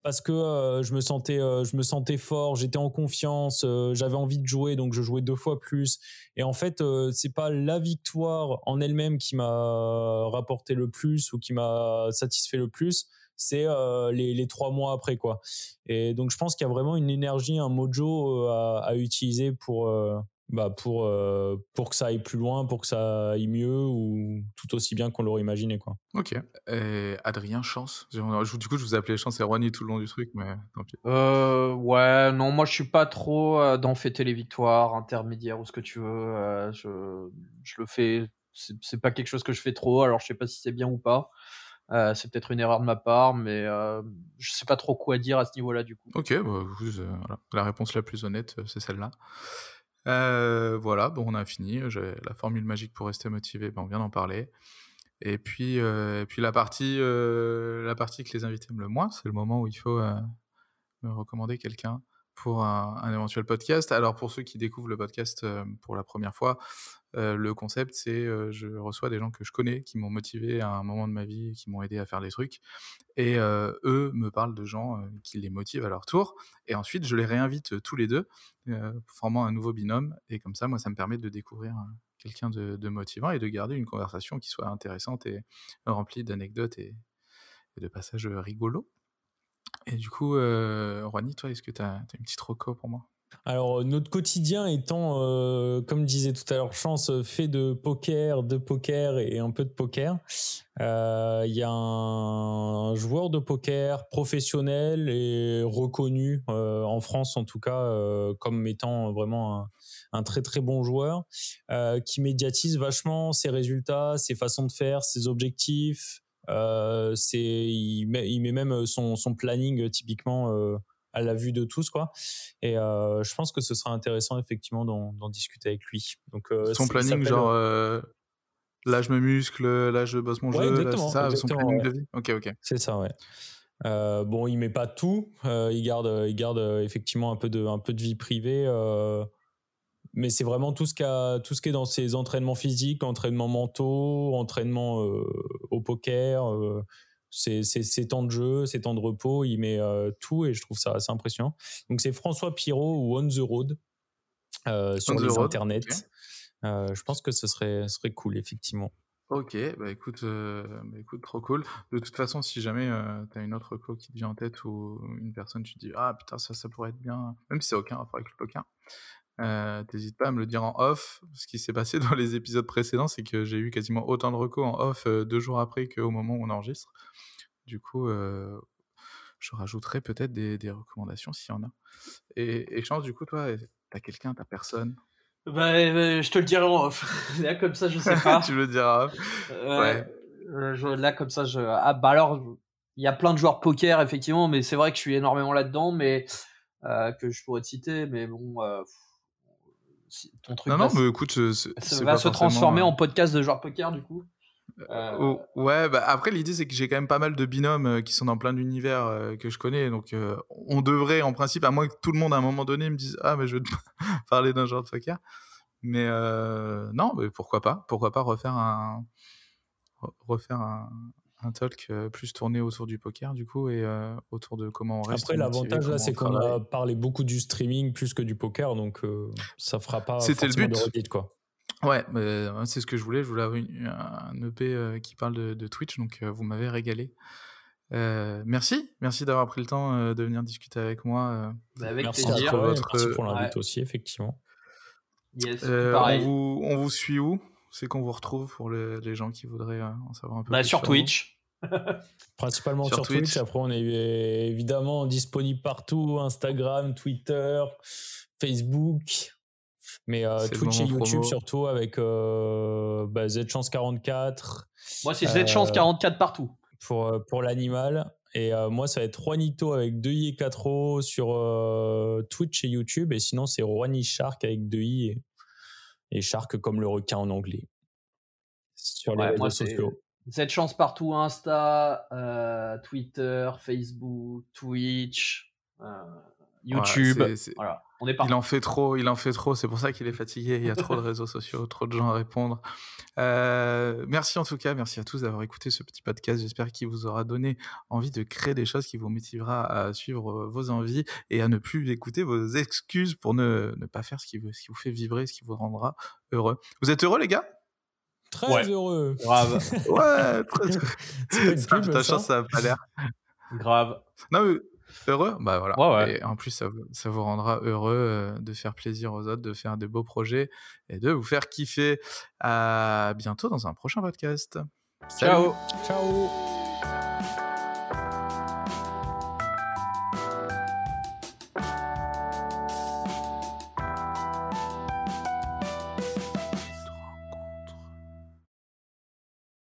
parce que euh, je me sentais euh, je me sentais fort, j'étais en confiance, euh, j'avais envie de jouer donc je jouais deux fois plus et en fait c'est pas la victoire en elle-même qui m'a rapporté le plus ou qui m'a satisfait le plus, c'est les, les, trois mois après quoi. Et donc je pense qu'il y a vraiment une énergie, un mojo à, à utiliser pour bah pour, euh, pour que ça aille plus loin, pour que ça aille mieux ou tout aussi bien qu'on l'aurait imaginé. Quoi. Ok. Et Adrien, chance? Du coup, je vous ai appelé chance et Ronnie tout le long du truc, mais tant pis. Euh, ouais, non, moi je suis pas trop euh, dans fêter les victoires, intermédiaires ou ce que tu veux. je, je le fais, c'est pas quelque chose que je fais trop, alors je sais pas si c'est bien ou pas. c'est peut-être une erreur de ma part, mais je sais pas trop quoi dire à ce niveau-là du coup. Ok, bah, voilà. la réponse la plus honnête, c'est celle-là. Euh, voilà, bon, on a fini. la formule magique pour rester motivé, ben, on vient d'en parler. Et puis, euh, puis la partie, euh, la partie que les invités aiment le moins, c'est le moment où il faut me recommander quelqu'un pour un, éventuel podcast. Alors pour ceux qui découvrent le podcast pour la première fois, le concept c'est je reçois des gens que je connais, qui m'ont motivé à un moment de ma vie, qui m'ont aidé à faire des trucs, et eux me parlent de gens qui les motivent à leur tour, et ensuite je les réinvite tous les deux, formant un nouveau binôme, et comme ça moi ça me permet de découvrir quelqu'un de, motivant et de garder une conversation qui soit intéressante et remplie d'anecdotes et, et de passages rigolos. Et du coup, euh, toi, est-ce que tu as, une petite reco pour moi? Alors euh, notre quotidien étant, euh, comme disait tout à l'heure Chance, fait de poker, de poker et un peu de poker. Euh, il y a un, joueur de poker professionnel et reconnu en France en tout cas comme étant vraiment un, très très bon joueur qui médiatise vachement ses résultats, ses façons de faire, ses objectifs, euh, c'est il met, il met même son, son planning typiquement euh, à la vue de tous quoi. Et euh, je pense que ce sera intéressant effectivement d'en discuter avec lui. Donc son planning genre là je me muscle, là je bosse mon jeu, c'est ça son planning de vie. Ok ok. C'est ça ouais. Euh, bon, il met pas tout. il garde, il garde effectivement un peu de, un peu de vie privée. Euh, mais c'est vraiment tout ce, qui tout ce qui est dans ses entraînements physiques, entraînements mentaux, entraînements euh, au poker, euh, ses, temps de jeu, ses temps de repos, il met euh, tout et je trouve ça assez impressionnant. Donc c'est François Pirot ou On the Road sur les internets. je pense que ce serait, serait cool, effectivement. Ok, bah écoute, bah écoute, trop cool. De toute façon, si jamais tu as une autre co qui te vient en tête ou une personne, tu te dis Ah putain, ça, ça pourrait être bien, même si c'est aucun rapport avec le poker, euh, T'hésites pas à me le dire en off. Ce qui s'est passé dans les épisodes précédents, c'est que j'ai eu quasiment autant de recos en off euh, deux jours après qu'au moment où on enregistre. Du coup, euh, je rajouterai peut-être des, des, recommandations s'il y en a. Et, et chance, du coup, toi, t'as quelqu'un, t'as personne? Bah, bah, je te le dirai en off. là, comme ça, je sais pas. tu le diras ouais. là, comme ça, je. Ah, bah alors, il y a plein de joueurs poker, effectivement, mais c'est vrai que je suis énormément là-dedans, mais que je pourrais te citer, mais bon ton truc Non, va, non, mais écoute, ça va se transformer forcément, en podcast de joueurs poker du coup. Euh, Oh, ouais, bah après l'idée c'est que j'ai quand même pas mal de binômes euh, qui sont dans plein d'univers euh, que je connais, donc euh, on devrait en principe, à moins que tout le monde à un moment donné me dise ah mais je veux te parler d'un genre de poker, mais euh, non, mais pourquoi pas, pourquoi pas refaire un re- refaire un, un talk euh, plus tourné autour du poker du coup et euh, autour de comment on reste Après, l'avantage là, c'est on qu'on a parlé beaucoup du streaming plus que du poker, donc euh, ça fera pas C'était le de but. redite, quoi. Ouais, euh, c'est ce que je voulais. Je voulais avoir une- un EP euh, qui parle de, de Twitch, donc euh, vous m'avez régalé. Euh, merci, merci d'avoir pris le temps euh, de venir discuter avec moi. euh. bah, avec Merci, plaisir. et Votre- merci pour ouais. l'invite aussi, effectivement. Yes, Euh, on, pareil. vous, on vous suit où? C'est qu'on vous retrouve pour le- les gens qui voudraient euh, en savoir un peu Bah, plus sur Twitch. Principalement Sur sur, Twitch. Twitch. Après, on est évidemment disponible partout Instagram, Twitter, Facebook. Mais euh, Twitch et YouTube promo. surtout avec euh, bah, Zchance44 Moi, c'est Euh, Zchance 44 partout. pour, euh, pour l'animal. Et euh, moi, ça va être Juanito avec 2i et 4 o sur euh, Twitch et YouTube. Et sinon, c'est Juani Shark avec 2i et, Shark comme le requin en anglais. Sur les Ouais, réseaux sociaux. Zchance partout, Insta, euh, Twitter, Facebook, Twitch, euh, YouTube. Voilà, on est Il en fait trop, il en fait trop. C'est pour ça qu'il est fatigué. Il y a trop de réseaux sociaux, trop de gens à répondre. Euh, merci en tout cas, merci à tous d'avoir écouté ce petit podcast. J'espère qu'il vous aura donné envie de créer des choses qui vous motivera à suivre euh, vos envies et à ne plus écouter vos excuses pour ne, ne pas faire ce qui, vous, ce qui vous fait vibrer, ce qui vous rendra heureux. Vous êtes heureux, les gars? Très Ouais. heureux. Grave, Ouais, très putain, ça chance, ça a pas l'air. grave. Non, mais heureux? Bah voilà. Ouais, ouais. Et en plus, ça, vous- ça vous rendra heureux de faire plaisir aux autres, de faire des beaux projets et de vous faire kiffer. À bientôt dans un prochain podcast. Salut. Ciao. Ciao.